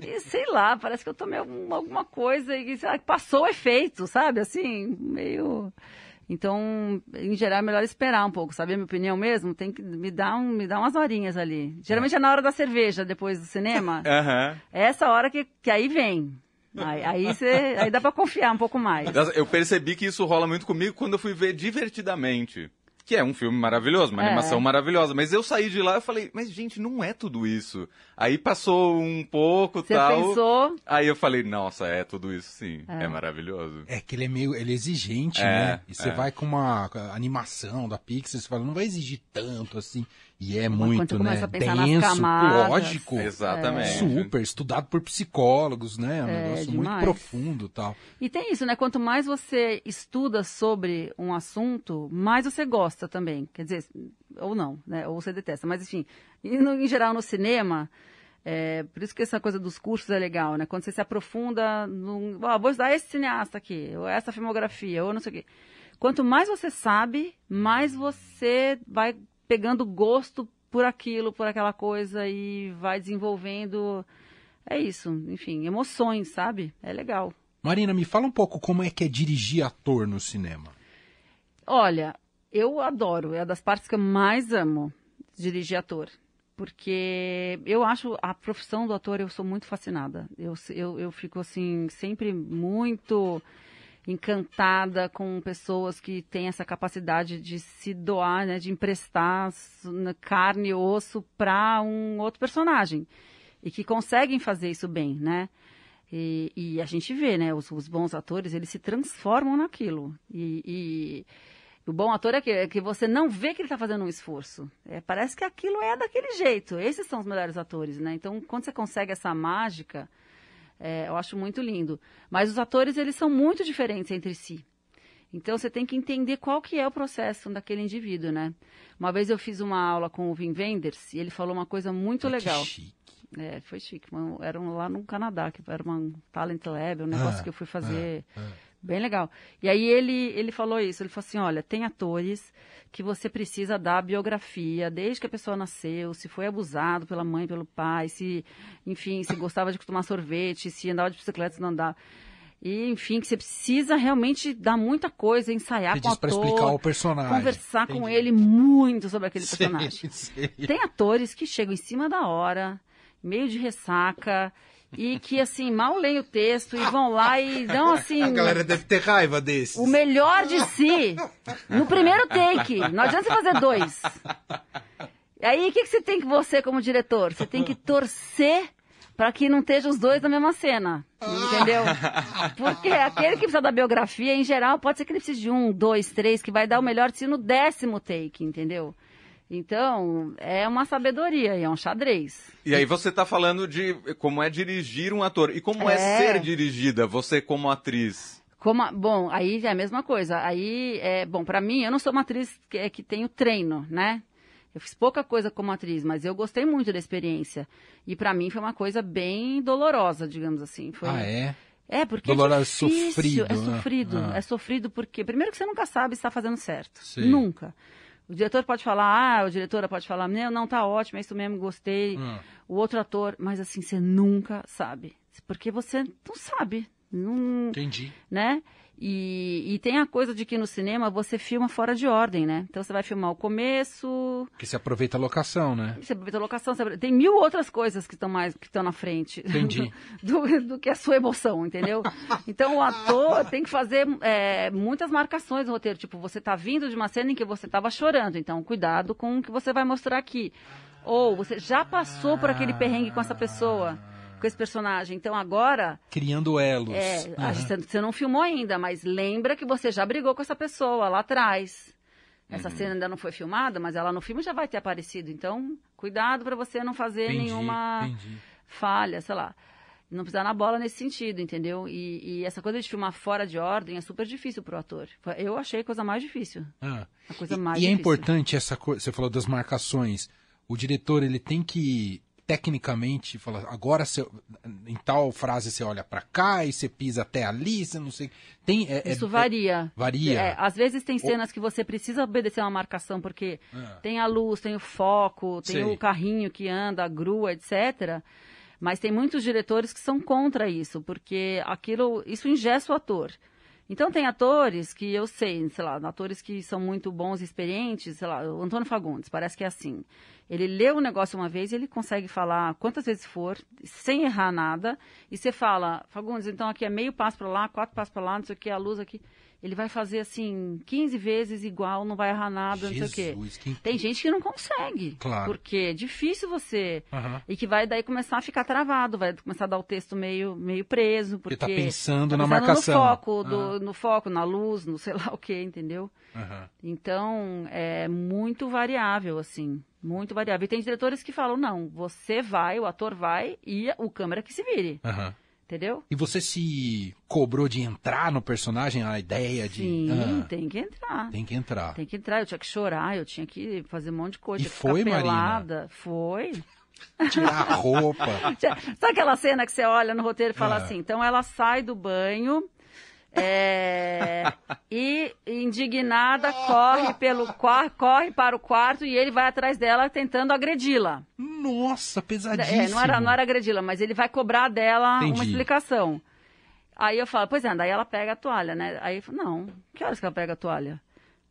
E sei lá, parece que eu tomei algum- alguma coisa e sei lá, que passou o efeito, sabe? Assim, meio. Então, em geral, é melhor esperar um pouco, sabe? A minha opinião mesmo, tem que me dar, um, me dar umas horinhas ali. Geralmente é na hora da cerveja, depois do cinema. *laughs* Aham. É essa hora que, que aí vem. Aí, aí, cê- aí dá pra confiar um pouco mais. Eu percebi que isso rola muito comigo quando eu fui ver Divertidamente. Que é um filme maravilhoso, uma É. animação maravilhosa. Mas eu saí de lá e falei, mas gente, não é tudo isso. Aí passou um pouco Você tal. pensou, Aí eu falei, nossa, é tudo isso sim. É, É. maravilhoso. É que ele é meio ele é exigente, É, né? E você é. vai com uma animação da Pixar, você fala, não vai exigir tanto assim. E é quando muito, você né? a Denso, lógico. Exatamente. Super, estudado por psicólogos, né? É um É, negócio muito demais. profundo tal. E tem isso, né? Quanto mais você estuda sobre um assunto, mais você gosta também. Quer dizer, ou não, né? Ou você detesta. Mas, enfim, e no- em geral no cinema, é, por isso que essa coisa dos cursos é legal, né? Quando você se aprofunda num... Vou estudar esse cineasta aqui, ou essa filmografia, ou não sei o quê. Quanto mais você sabe, mais você vai pegando gosto por aquilo, por aquela coisa e vai desenvolvendo... É isso, enfim, emoções, sabe? É legal. Marina, me fala um pouco como é que é dirigir ator no cinema. Olha, eu adoro, é das partes que eu mais amo dirigir ator. Porque eu acho a profissão do ator, eu sou muito fascinada. Eu, eu, eu fico, assim, sempre muito encantada com pessoas que têm essa capacidade de se doar, né, de emprestar carne e osso para um outro personagem. E que conseguem fazer isso bem, né? E, e a gente vê, né? Os, os bons atores, eles se transformam naquilo. E, e o bom ator é que, é que você não vê que ele está fazendo um esforço. É, parece que aquilo é daquele jeito. Esses são os melhores atores, né? Então, quando você consegue essa mágica, é, eu acho muito lindo. Mas os atores, eles são muito diferentes entre si. Então, você tem que entender qual que é o processo daquele indivíduo, né? Uma vez eu fiz uma aula com o Wim Wenders e ele falou uma coisa muito legal. Que chique. É, foi chique. Era um- lá no Canadá, que era uma Talent Lab, um negócio Ah, que eu fui fazer. ah, ah. Bem legal. E aí ele, ele falou isso, ele falou assim, olha, tem atores que você precisa dar biografia, desde que a pessoa nasceu, se foi abusado pela mãe, pelo pai, se, enfim, se gostava de tomar sorvete, se andava de bicicleta, se não andava. E, enfim, que você precisa realmente dar muita coisa, ensaiar Você com o ator, explicar o personagem. conversar com Entendi. ele muito sobre aquele Sei, personagem. sei. Tem atores que chegam em cima da hora, meio de ressaca, e que, assim, mal leem o texto e vão lá e dão, assim, A galera deve ter raiva desses. o melhor de si no primeiro take. Não adianta você fazer dois. Aí, o que, que você tem que, você, como diretor? Você tem que torcer para que não estejam os dois na mesma cena. Entendeu? Porque aquele que precisa da biografia, em geral, pode ser que ele precise de um, dois, três, que vai dar o melhor de si no décimo take, entendeu? Então, é uma sabedoria e é um xadrez. E aí você tá falando de como é dirigir um ator. E como é, É. ser dirigida, você como atriz? Como a- bom, aí é a mesma coisa. Aí, é, bom, para mim, eu não sou uma atriz que, é, que tenho treino, né? Eu fiz pouca coisa como atriz, mas eu gostei muito da experiência. E para mim foi uma coisa bem dolorosa, digamos assim. Foi, Ah, é? É, porque Doloroso, é difícil, sofrido, é né? sofrido, Ah. é sofrido porque primeiro que você nunca sabe se está fazendo certo, Sim. nunca. O diretor pode falar, ah, o diretora pode falar, não, não tá ótimo, é isso mesmo, gostei. Hum. O outro ator, mas assim você nunca sabe, porque você não sabe, não, Entendi. né? E, e tem a coisa de que no cinema você filma fora de ordem, né? Então você vai filmar o começo, Porque você aproveita a locação, né? você aproveita a locação, você- tem mil outras coisas que estão mais que estão na frente Entendi. *laughs* do, do que a sua emoção, entendeu? Então o ator tem que fazer é, muitas marcações no roteiro, tipo você tá vindo de uma cena em que você estava chorando, então cuidado com o que você vai mostrar aqui. Ou você já passou por aquele perrengue com essa pessoa, com esse personagem, então agora Criando elos. é, gente- você não filmou ainda, mas lembra que você já brigou com essa pessoa lá atrás. Essa cena ainda não foi filmada, mas ela no filme já vai ter aparecido. Então, cuidado para você não fazer Entendi, nenhuma entendi. falha, sei lá. Não pisar na bola nesse sentido, entendeu? E, e essa coisa de filmar fora de ordem é super difícil pro ator. Eu achei a coisa mais difícil. Ah. A coisa E- mais e é difícil. importante essa coisa, você falou das marcações. O diretor, ele tem que tecnicamente falar, agora você, em tal frase você olha pra cá e você pisa até ali, você não sei. Tem é- é- Isso é- varia. varia. É, às vezes tem cenas que você precisa obedecer uma marcação, porque Ah. tem a luz, tem o foco, tem Sei. o carrinho que anda, a grua, etc. Mas tem muitos diretores que são contra isso, porque aquilo, isso ingessa o ator. Então tem atores que eu sei, sei lá, atores que são muito bons e experientes, sei lá, o Antônio Fagundes, parece que é assim. Ele lê o negócio uma vez, ele consegue falar quantas vezes for, sem errar nada, e você fala, Fagundes, então aqui é meio passo para lá, quatro passos para lá, não sei o que, a luz aqui. Ele vai fazer assim 15 vezes igual, não vai errar nada, Jesus, não sei o quê. que- Tem gente que não consegue. Claro. Porque é difícil você. Aham. E que vai daí começar a ficar travado, vai começar a dar o texto meio, meio preso. Porque tá pensando tá na pensando marcação. No foco, do, Aham. no foco, na luz, no *laughs* sei lá o que, entendeu? Aham. Então, é muito variável, assim. Muito variável. E tem diretores que falam, não, você vai, o ator vai e o câmera que se vire. Aham. Entendeu? E você se cobrou de entrar no personagem, a ideia de. Sim, Ah, tem que entrar. tem que entrar. Tem que entrar, eu tinha que chorar, eu tinha que fazer um monte de coisa. E foi, Marina? Foi. *laughs* Tirar a roupa. *laughs* Sabe aquela cena que você olha no roteiro e fala Ah. assim? Então ela sai do banho é, e, indignada, corre, pelo, qua- corre para o quarto e ele vai atrás dela tentando agredi-la. Nossa, pesadíssimo. É, não era, não era agredi-la, mas ele vai cobrar dela Entendi. uma explicação. Aí eu falo, pois é, daí ela pega a toalha, né? Aí eu falo, não, que horas que ela pega a toalha?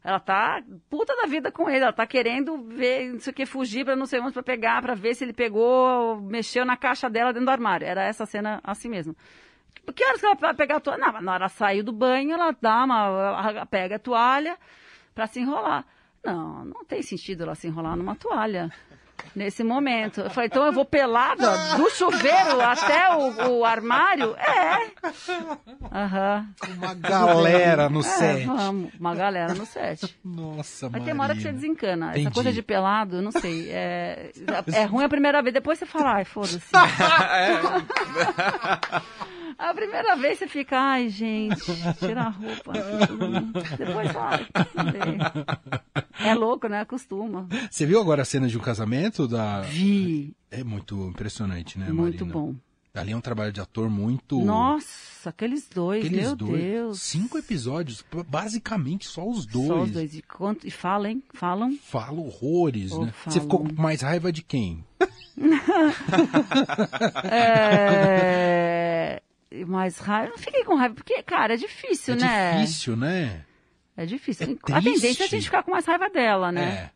Ela tá puta da vida com ele, ela tá querendo ver, não sei o que, fugir pra não sei onde, pra pegar, pra ver se ele pegou, mexeu na caixa dela dentro do armário. Era essa cena assim mesmo. Que horas que ela vai pegar a toalha? Não, na hora ela saiu do banho, ela dá uma, ela pega a toalha pra se enrolar. Não, não tem sentido ela se enrolar numa toalha nesse momento. Eu falei, então eu vou pelada do chuveiro até o, o armário? É. Aham. Uma galera no É, set. vamos, uma galera no set. Nossa, Mas tem uma hora que você desencana. Entendi. Essa coisa de pelado, eu não sei. É, é ruim a primeira vez, depois você fala, ai, foda-se. *laughs* *laughs* A primeira vez você fica, ai, gente, tira a roupa. *laughs* Depois vai. É louco, né? Acostuma. Você viu agora a cena de um casamento da. Vi. É muito impressionante, né, Muito Marina? bom. Ali é um trabalho de ator muito. Nossa, aqueles dois, Aqueles meu dois. Deus. Cinco episódios, basicamente só os dois. Só os dois. E, quanto, e falam, hein? Falam. Fala horrores, Oh, né? Você ficou falam. com mais raiva de quem? *laughs* *laughs* É... Mas raiva, eu não fiquei com raiva, porque, cara, é difícil, é né? difícil, né? É difícil. É a tendência é a gente ficar com mais raiva dela, né? É.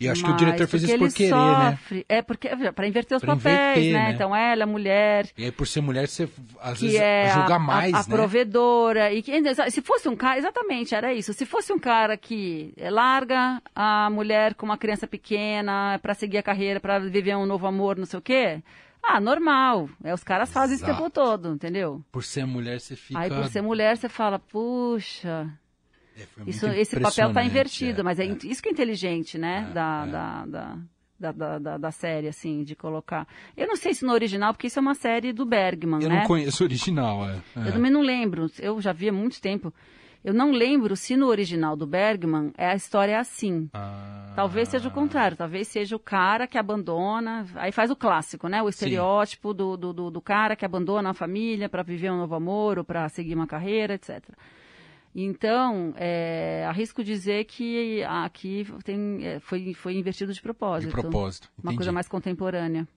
E acho que o Mas diretor fez isso por querer, né? sofre. É porque para inverter os Pra papéis, inverter, né? né? Então ela, a mulher, E aí, por ser mulher, você às vezes é julga a, mais, a, a né? provedora e que se fosse um cara, exatamente, era isso. Se fosse um cara que é, larga a mulher com uma criança pequena para seguir a carreira, para viver um novo amor, não sei o quê. Ah, normal. É, os caras fazem isso o tempo todo, entendeu? Por ser mulher, você fica. Aí por ser mulher você fala, puxa, É, isso, esse papel está impressionante, invertido, é, mas é, é. isso que é inteligente, né? É, da, é. Da, da, da, da, da- da série, assim, de colocar. Eu não sei se no original, porque isso é uma série do Bergman, Eu né? não conheço o original, é. é. Eu também não lembro, eu já vi há muito tempo. Eu não lembro se no original do Bergman é a história assim. Ah. Talvez seja o contrário, talvez seja o cara que abandona, aí faz o clássico, né? O estereótipo do, do, do, do cara que abandona a família para viver um novo amor ou para seguir uma carreira, etc. Então, é, arrisco dizer que aqui tem, é, foi, foi invertido de propósito. De propósito. Uma entendi. coisa mais contemporânea.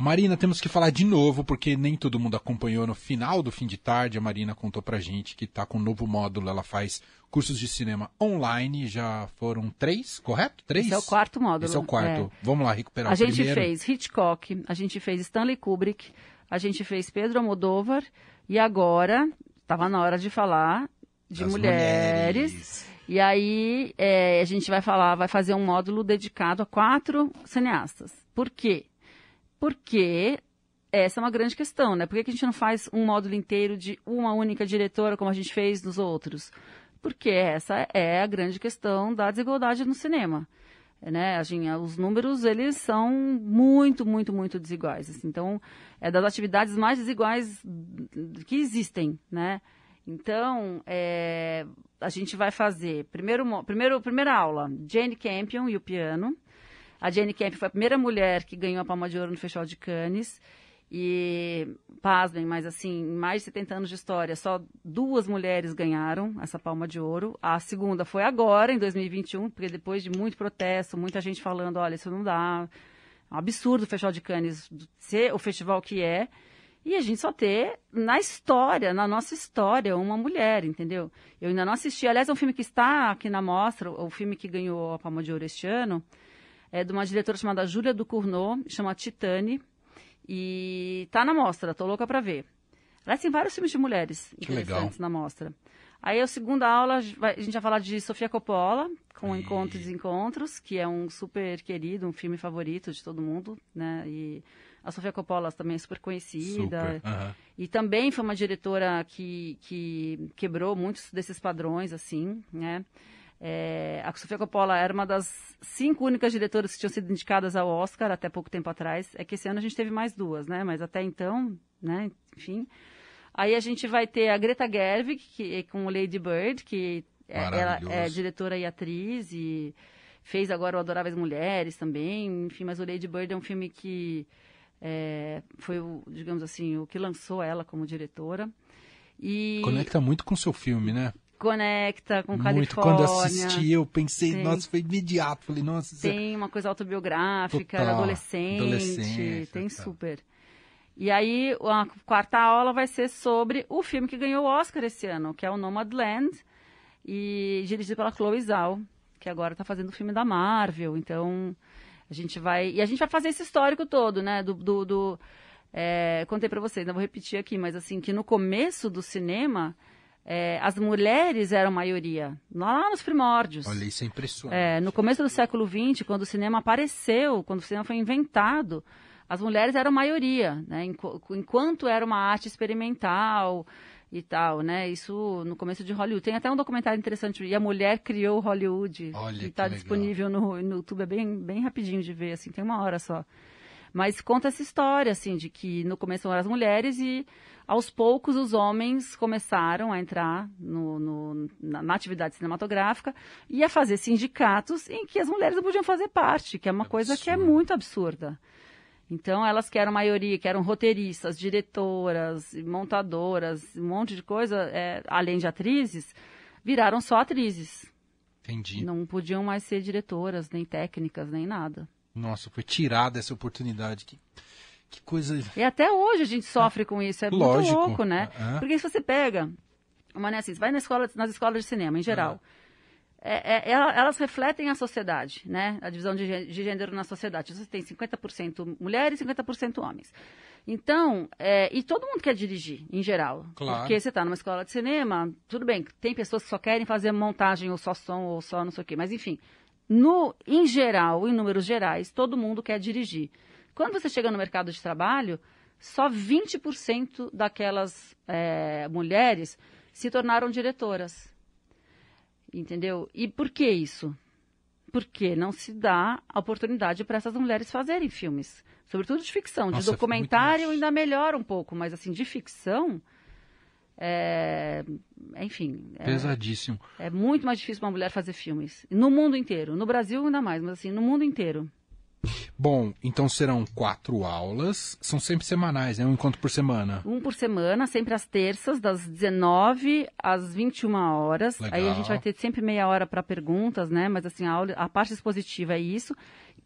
Marina, temos que falar de novo, porque nem todo mundo acompanhou no final do fim de tarde. A Marina contou pra gente que tá com um novo módulo. Ela faz cursos de cinema online. Já foram três, correto? Três? Esse é o quarto módulo. Esse é o quarto. é. Vamos lá recuperar A o gente primeiro. fez Hitchcock, a gente fez Stanley Kubrick, a gente fez Pedro Almodóvar e agora estava na hora de falar de Das mulheres. mulheres. E aí é, a gente vai falar, vai fazer um módulo dedicado a quatro cineastas. Por quê? Porque essa é uma grande questão, né? Por que, a gente não faz um módulo inteiro de uma única diretora, como a gente fez nos outros? Porque essa é a grande questão da desigualdade no cinema. Né? Assim, os números, eles são muito, muito, muito desiguais. assim. Então, é das atividades mais desiguais que existem, né? Então, é, a gente vai fazer, primeiro, primeiro, primeira aula, Jane Campion e o piano. A Jane Campion foi a primeira mulher que ganhou a Palma de Ouro no Festival de Cannes. E, pasmem, mas assim, mais de 70 anos de história, só duas mulheres ganharam essa Palma de Ouro. A segunda foi agora, em 2021, porque depois de muito protesto, muita gente falando, olha, isso não dá. É um absurdo o Festival de Cannes ser o festival que é. E a gente só ter na história, na nossa história, uma mulher, entendeu? Eu ainda não assisti. Aliás, é um filme que está aqui na mostra, o filme que ganhou a Palma de Ouro este ano, é de uma diretora chamada Júlia Ducournau, chama Titane, e está na mostra, tô louca para ver. Aliás, tem vários filmes de mulheres Que interessantes legal. na mostra. Aí, a segunda aula, a gente vai- falar de Sofia Coppola, com Aí. Encontros e Desencontros, que é um super querido, um filme favorito de todo mundo, né? E a Sofia Coppola também é super conhecida. Super. aham. E também foi uma diretora que, que quebrou muitos desses padrões, assim, né? É, a Sofia Coppola era uma das cinco únicas diretoras que tinham sido indicadas ao Oscar até pouco tempo atrás. É que esse ano a gente teve mais duas, né? Mas até então, né? Enfim. Aí a gente vai ter a Greta Gerwig, que com o Lady Bird, que é, ela é diretora e atriz e fez agora o Adoráveis Mulheres também. Enfim, mas o Lady Bird é um filme que é, foi, o, digamos assim, o que lançou ela como diretora. E Conecta muito com o seu filme, né? Conecta com muito. Califórnia. Quando eu assisti, eu pensei, nossa, foi imediato. Falei, nossa, Tem uma coisa autobiográfica, Total. adolescente, Adolescência, tem tá. super. E aí, a quarta aula vai ser sobre o filme que ganhou o Oscar esse ano, que é o Nomadland, e dirigido pela Chloe Zhao, que agora está fazendo o filme da Marvel. Então, a gente vai... E a gente vai fazer esse histórico todo, né? Do... do, do- é, contei para vocês, não vou repetir aqui, mas assim, que no começo do cinema, é, as mulheres eram maioria, lá nos primórdios. Olha, isso é impressionante. É, no começo do século XX, quando o cinema apareceu, quando o cinema foi inventado, as mulheres eram maioria, né? Enqu- Enquanto era uma arte experimental e tal, né? Isso no começo de Hollywood. Tem até um documentário interessante, e a mulher criou Hollywood, Olha que está disponível no, no YouTube, é bem, bem rapidinho de ver, assim, tem uma hora só. Mas conta essa história, assim, de que no começo eram as mulheres e aos poucos os homens começaram a entrar no, no- na, na atividade cinematográfica e a fazer sindicatos em que as mulheres não podiam fazer parte, que é uma coisa que é muito absurda. Então, elas que eram maioria, que eram roteiristas, diretoras, montadoras, um monte de coisa, é, além de atrizes, viraram só atrizes. Entendi. Não podiam mais ser diretoras, nem técnicas, nem nada. Nossa, foi tirada essa oportunidade. Que, que coisa. E até hoje a gente sofre com isso, é Lógico. muito louco, né? É. Porque se você pega, uma assim, você vai na escola, nas escolas de cinema, em geral, é- é- ela- elas refletem a sociedade, né? A divisão de, de gênero na sociedade. Você tem 50% mulheres e 50% homens. Então, é, e todo mundo quer dirigir, em geral. Claro. Porque você está numa escola de cinema, tudo bem, tem pessoas que só querem fazer montagem ou só som ou só não sei o quê, mas enfim, no, em geral, em números gerais, todo mundo quer dirigir. Quando você chega no mercado de trabalho, só 20% daquelas é, mulheres se tornaram diretoras. Entendeu? E por que isso? Porque não se dá a oportunidade para essas mulheres fazerem filmes. Sobretudo de ficção. Nossa, de documentário ainda melhora um pouco, mas assim, de ficção. É, enfim, é, Pesadíssimo. é muito mais difícil uma mulher fazer filmes. No mundo inteiro. No Brasil ainda mais, mas assim, no mundo inteiro. Bom, então serão quatro aulas. São sempre semanais, né? Um encontro por semana. Um por semana, sempre às terças, das 19 às 21 horas. Legal. Aí a gente vai ter sempre meia hora para perguntas, né? Mas assim, a, aula- a parte expositiva é isso.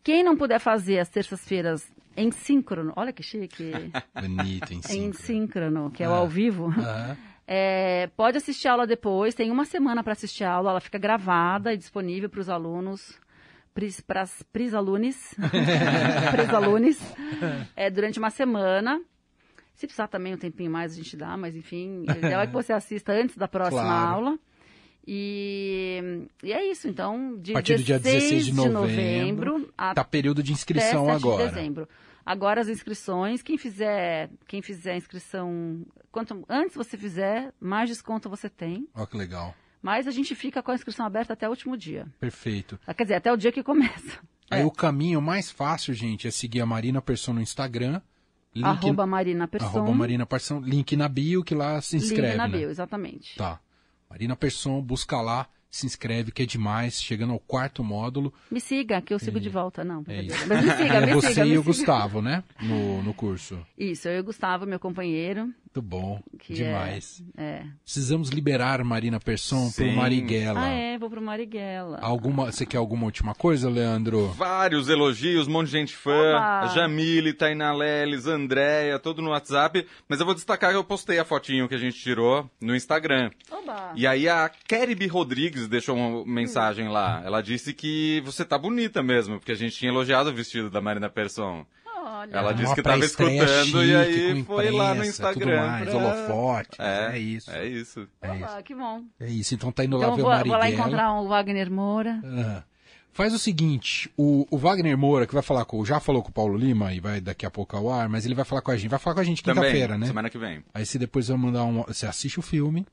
Quem não puder fazer as terças-feiras em síncrono, olha que chique, *laughs* Bonito, em em síncrono. síncrono, que é o Ah. ao vivo, Aham. é, pode assistir a aula depois. Tem uma semana para assistir a aula, ela fica gravada e disponível para os alunos. Para as prisalunes, *laughs* prisalunes, é, durante uma semana. Se precisar também um tempinho mais, a gente dá, mas enfim, o ideal é que você assista antes da próxima Claro. aula. E, e é isso, então, de A partir do dia 16 de novembro, novembro a Tá período de inscrição até 7 agora. de dezembro. Agora as inscrições, quem fizer, quem fizer a inscrição, quanto antes você fizer, mais desconto você tem. Olha que legal. Mas a gente fica com a inscrição aberta até o último dia. Perfeito. Ah, Quer dizer, até o dia que começa. Aí É. o caminho mais fácil, gente, é seguir a Marina Persson no Instagram. Link, Arroba Marina Persson. arroba Marina Persson. Link na bio que lá se inscreve, Link na né? bio, exatamente. Tá. Marina Persson, busca lá, se inscreve, que é demais. Chegando ao quarto módulo. Me siga, que eu sigo de volta. Não, É isso. Mas me siga, *laughs* me Você siga, me e o siga. Gustavo, né? No, no curso. Isso, eu e o Gustavo, meu companheiro. Muito bom, Que demais. É. Precisamos liberar Marina Persson pro Sim. Marighella. Ah, é, vou pro Marighella. Alguma, você quer alguma última coisa, Leandro? Vários elogios, um monte de gente fã. A Jamile, Tainá Leles, Andréia, todo no WhatsApp. Mas eu vou destacar que eu postei a fotinho que a gente tirou no Instagram. Oba! E aí a Keriby Rodrigues deixou uma mensagem lá. Ela disse que você tá bonita mesmo, porque a gente tinha elogiado o vestido da Marina Persson. Olha. Ela disse Uma que tava escutando e chique, aí com foi lá no imprensa, Instagram. Tudo mais, pra- holofote. É, É, isso. É isso. É isso. Oba, que bom. É isso. Então tá indo lá Então ver vou, o vou lá Marighella. encontrar o Wagner Moura. Ah. Faz o seguinte, o, o Wagner Moura, que vai falar com, já falou com o Paulo Lima e vai daqui a pouco ao ar, mas ele vai falar com a gente, vai falar com a gente quinta-feira, né? semana que vem. Aí você depois vai mandar um, você assiste o filme,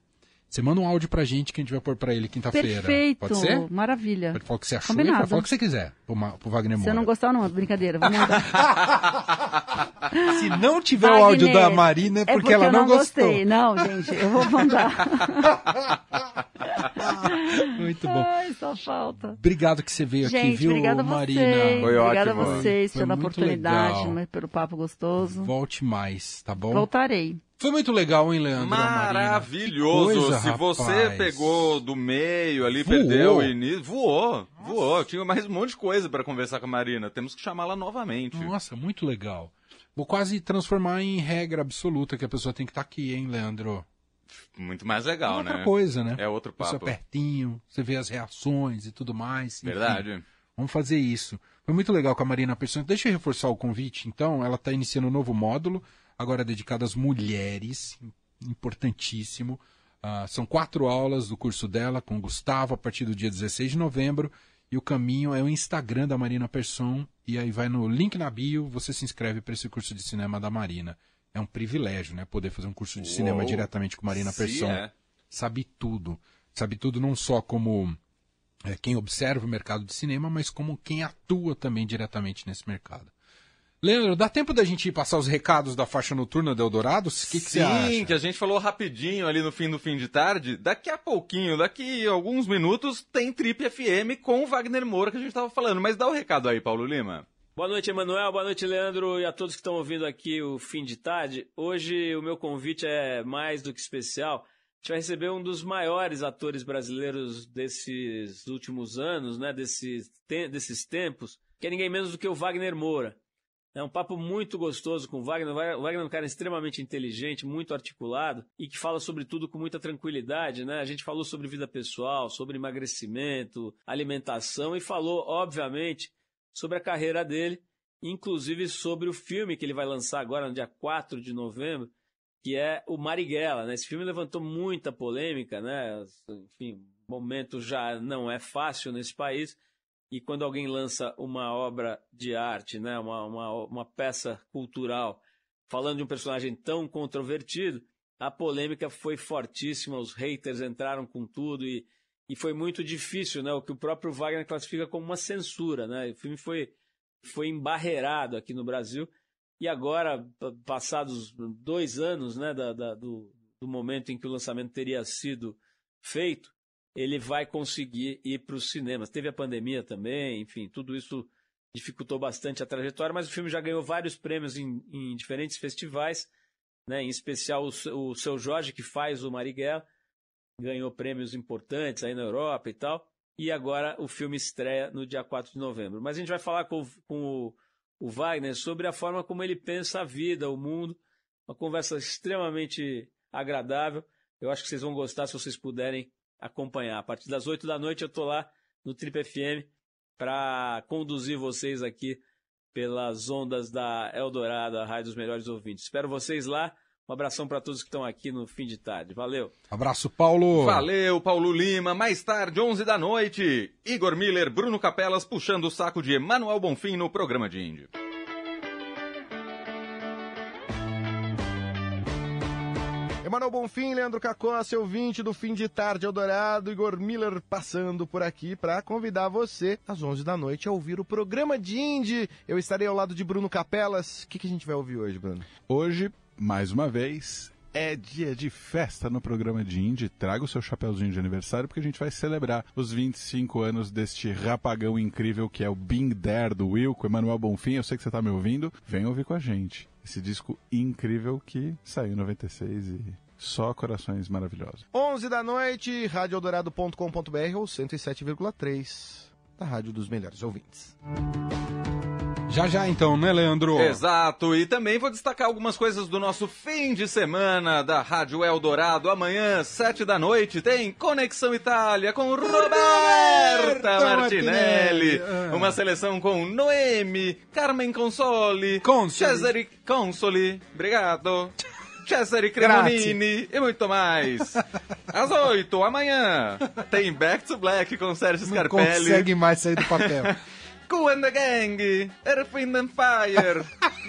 você manda um áudio pra gente que a gente vai pôr pra ele quinta-feira. Perfeito. Pode ser? Maravilha. Pode falar o que você achou e Combinado. pode falar o que você quiser pro, Ma- pro Wagner Se Moura. eu não gostar, não, brincadeira. Vou mandar. *laughs* Se não tiver o áudio Wagner, da Marina é porque, ela eu não, não gostou. gostei. Não, gente, eu vou mandar. *laughs* Muito bom. Ai, só falta. Obrigado que você veio aqui, Gente, viu, obrigada a Marina? vocês. Foi obrigada ótimo. a vocês Foi pela oportunidade, legal. pelo papo gostoso. Volte mais, tá bom? Voltarei. Foi muito legal, hein, Leandro? Maravilhoso! Coisa, Se você rapaz. pegou do meio ali, Voou. perdeu o início, voou, voou. Tinha mais um monte de coisa pra conversar com a Marina. Temos que chamá-la novamente. Nossa, muito legal. Vou quase transformar em regra absoluta que a pessoa tem que estar aqui, hein, Leandro? Muito mais É legal, outra né? coisa, né? É outro Você papo. pertinho, você vê as reações e tudo mais. enfim. Verdade. Vamos fazer isso. Foi muito legal com a Marina Persson. Deixa eu reforçar o convite, então. Ela está iniciando um novo módulo, agora dedicado às mulheres, importantíssimo. Ah, são quatro aulas do curso dela com o Gustavo a partir do dia 16 de novembro. E o caminho é o Instagram da Marina Persson. E aí vai no link na bio, você se inscreve para esse curso de cinema da Marina. É um privilégio, né? Poder fazer um curso de cinema Uou. diretamente com Marina Persson é. sabe tudo. Sabe tudo não só como é, quem observa o mercado de cinema, mas como quem atua também diretamente nesse mercado. Leandro, dá tempo da gente passar os recados da faixa noturna do Eldorado? O que, que você Sim, acha? que a gente falou rapidinho ali no fim do fim de tarde. Daqui a pouquinho, daqui a alguns minutos, tem Trip FM com o Wagner Moura que a gente tava falando. Mas dá o recado aí, Paulo Lima. Boa noite, Emanuel. Boa noite, Leandro, e a todos que estão ouvindo aqui o fim de tarde. Hoje o meu convite é mais do que especial. A gente vai receber um dos maiores atores brasileiros desses últimos anos, né? Desses, te- desses tempos, que é ninguém menos do que o Wagner Moura. É um papo muito gostoso com o Wagner. O Wagner é um cara extremamente inteligente, muito articulado e que fala sobre tudo com muita tranquilidade, né? A gente falou sobre vida pessoal, sobre emagrecimento, alimentação e falou, obviamente, sobre a carreira dele, inclusive sobre o filme que ele vai lançar agora no dia 4 de novembro, que é o Marighella, né? Esse filme levantou muita polêmica, né? Enfim, momento já não é fácil nesse país. E quando alguém lança uma obra de arte, né? uma, uma, uma peça cultural, falando de um personagem tão controvertido, a polêmica foi fortíssima, os haters entraram com tudo e, e foi muito difícil, né? O que o próprio Wagner classifica como uma censura, né? O filme foi, foi embarreirado aqui no Brasil e agora, pa- passados dois anos, né, da, da- do, do momento em que o lançamento teria sido feito, ele vai conseguir ir para os cinemas. Teve a pandemia também, enfim, tudo isso dificultou bastante a trajetória, mas o filme já ganhou vários prêmios em, em diferentes festivais, né, em especial o, seu- o seu Jorge, que faz o Marighella, ganhou prêmios importantes aí na Europa e tal. E agora o filme estreia no dia 4 de novembro. Mas a gente vai falar com, com o, o Wagner sobre a forma como ele pensa a vida, o mundo. Uma conversa extremamente agradável. Eu acho que vocês vão gostar se vocês puderem acompanhar. A partir das 8 da noite eu estou lá no Trip FM para conduzir vocês aqui pelas ondas da Eldorado, a Rádio dos Melhores Ouvintes. Espero vocês lá. Um abração para todos que estão aqui no fim de tarde. Valeu! Abraço, Paulo. Valeu, Paulo Lima. Mais tarde, 11 da noite. Igor Miller, Bruno Capelas puxando o saco de Emanuel Bonfim no programa de Índio. Emanuel Bonfim, Leandro Cacó, seu ouvinte do fim de tarde Eldorado, Igor Miller passando por aqui para convidar você às 11 da noite a ouvir o programa de Indy. Eu estarei ao lado de Bruno Capelas. O que, que a gente vai ouvir hoje, Bruno? Hoje, mais uma vez, é dia de festa no programa de Indy. Traga o seu chapéuzinho de aniversário porque a gente vai celebrar os 25 anos deste rapagão incrível que é o Bing There do Will com Emanuel Bonfim. Eu sei que você está me ouvindo. Vem ouvir com a gente. Esse disco incrível que saiu em 96 e só corações maravilhosos. 11 da noite, radioeldorado.com.br ou 107,3 da Rádio dos Melhores Ouvintes. Já já então, né, Leandro? Exato, e também vou destacar algumas coisas do nosso fim de semana da Rádio Eldorado. Amanhã, sete da noite, tem Conexão Itália com Roberta Martinelli. Martinelli. Ah. Uma seleção com Noemi, Carmen Consoli, Consoli. Cesare Consoli, obrigado. Cesare Cremonini e muito mais. Às oito, amanhã, tem Back to Black com Sérgio Não Scarpelli. consegue mais sair do papel. *laughs* Cool and the Gang, Earth, Wind and Fire,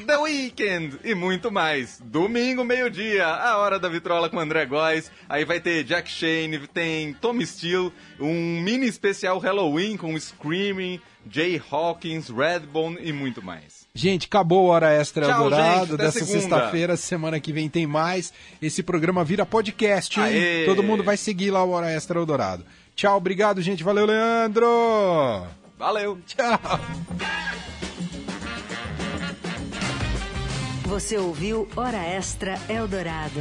The Weeknd e muito mais. Domingo, meio-dia, a hora da vitrola com André Góes. Aí vai ter Jack Shane, tem Tom Steele, um mini especial Halloween com Screaming, Jay Hawkins, Redbone e muito mais. Gente, acabou a hora extra Tchau, Eldorado gente, dessa sexta-feira. Semana que vem tem mais. Esse programa vira podcast, hein? Aê! Todo mundo vai seguir lá o Hora Extra Eldorado. Tchau, obrigado, gente. Valeu, Leandro! Valeu! Tchau! Você ouviu Hora Extra Eldorado.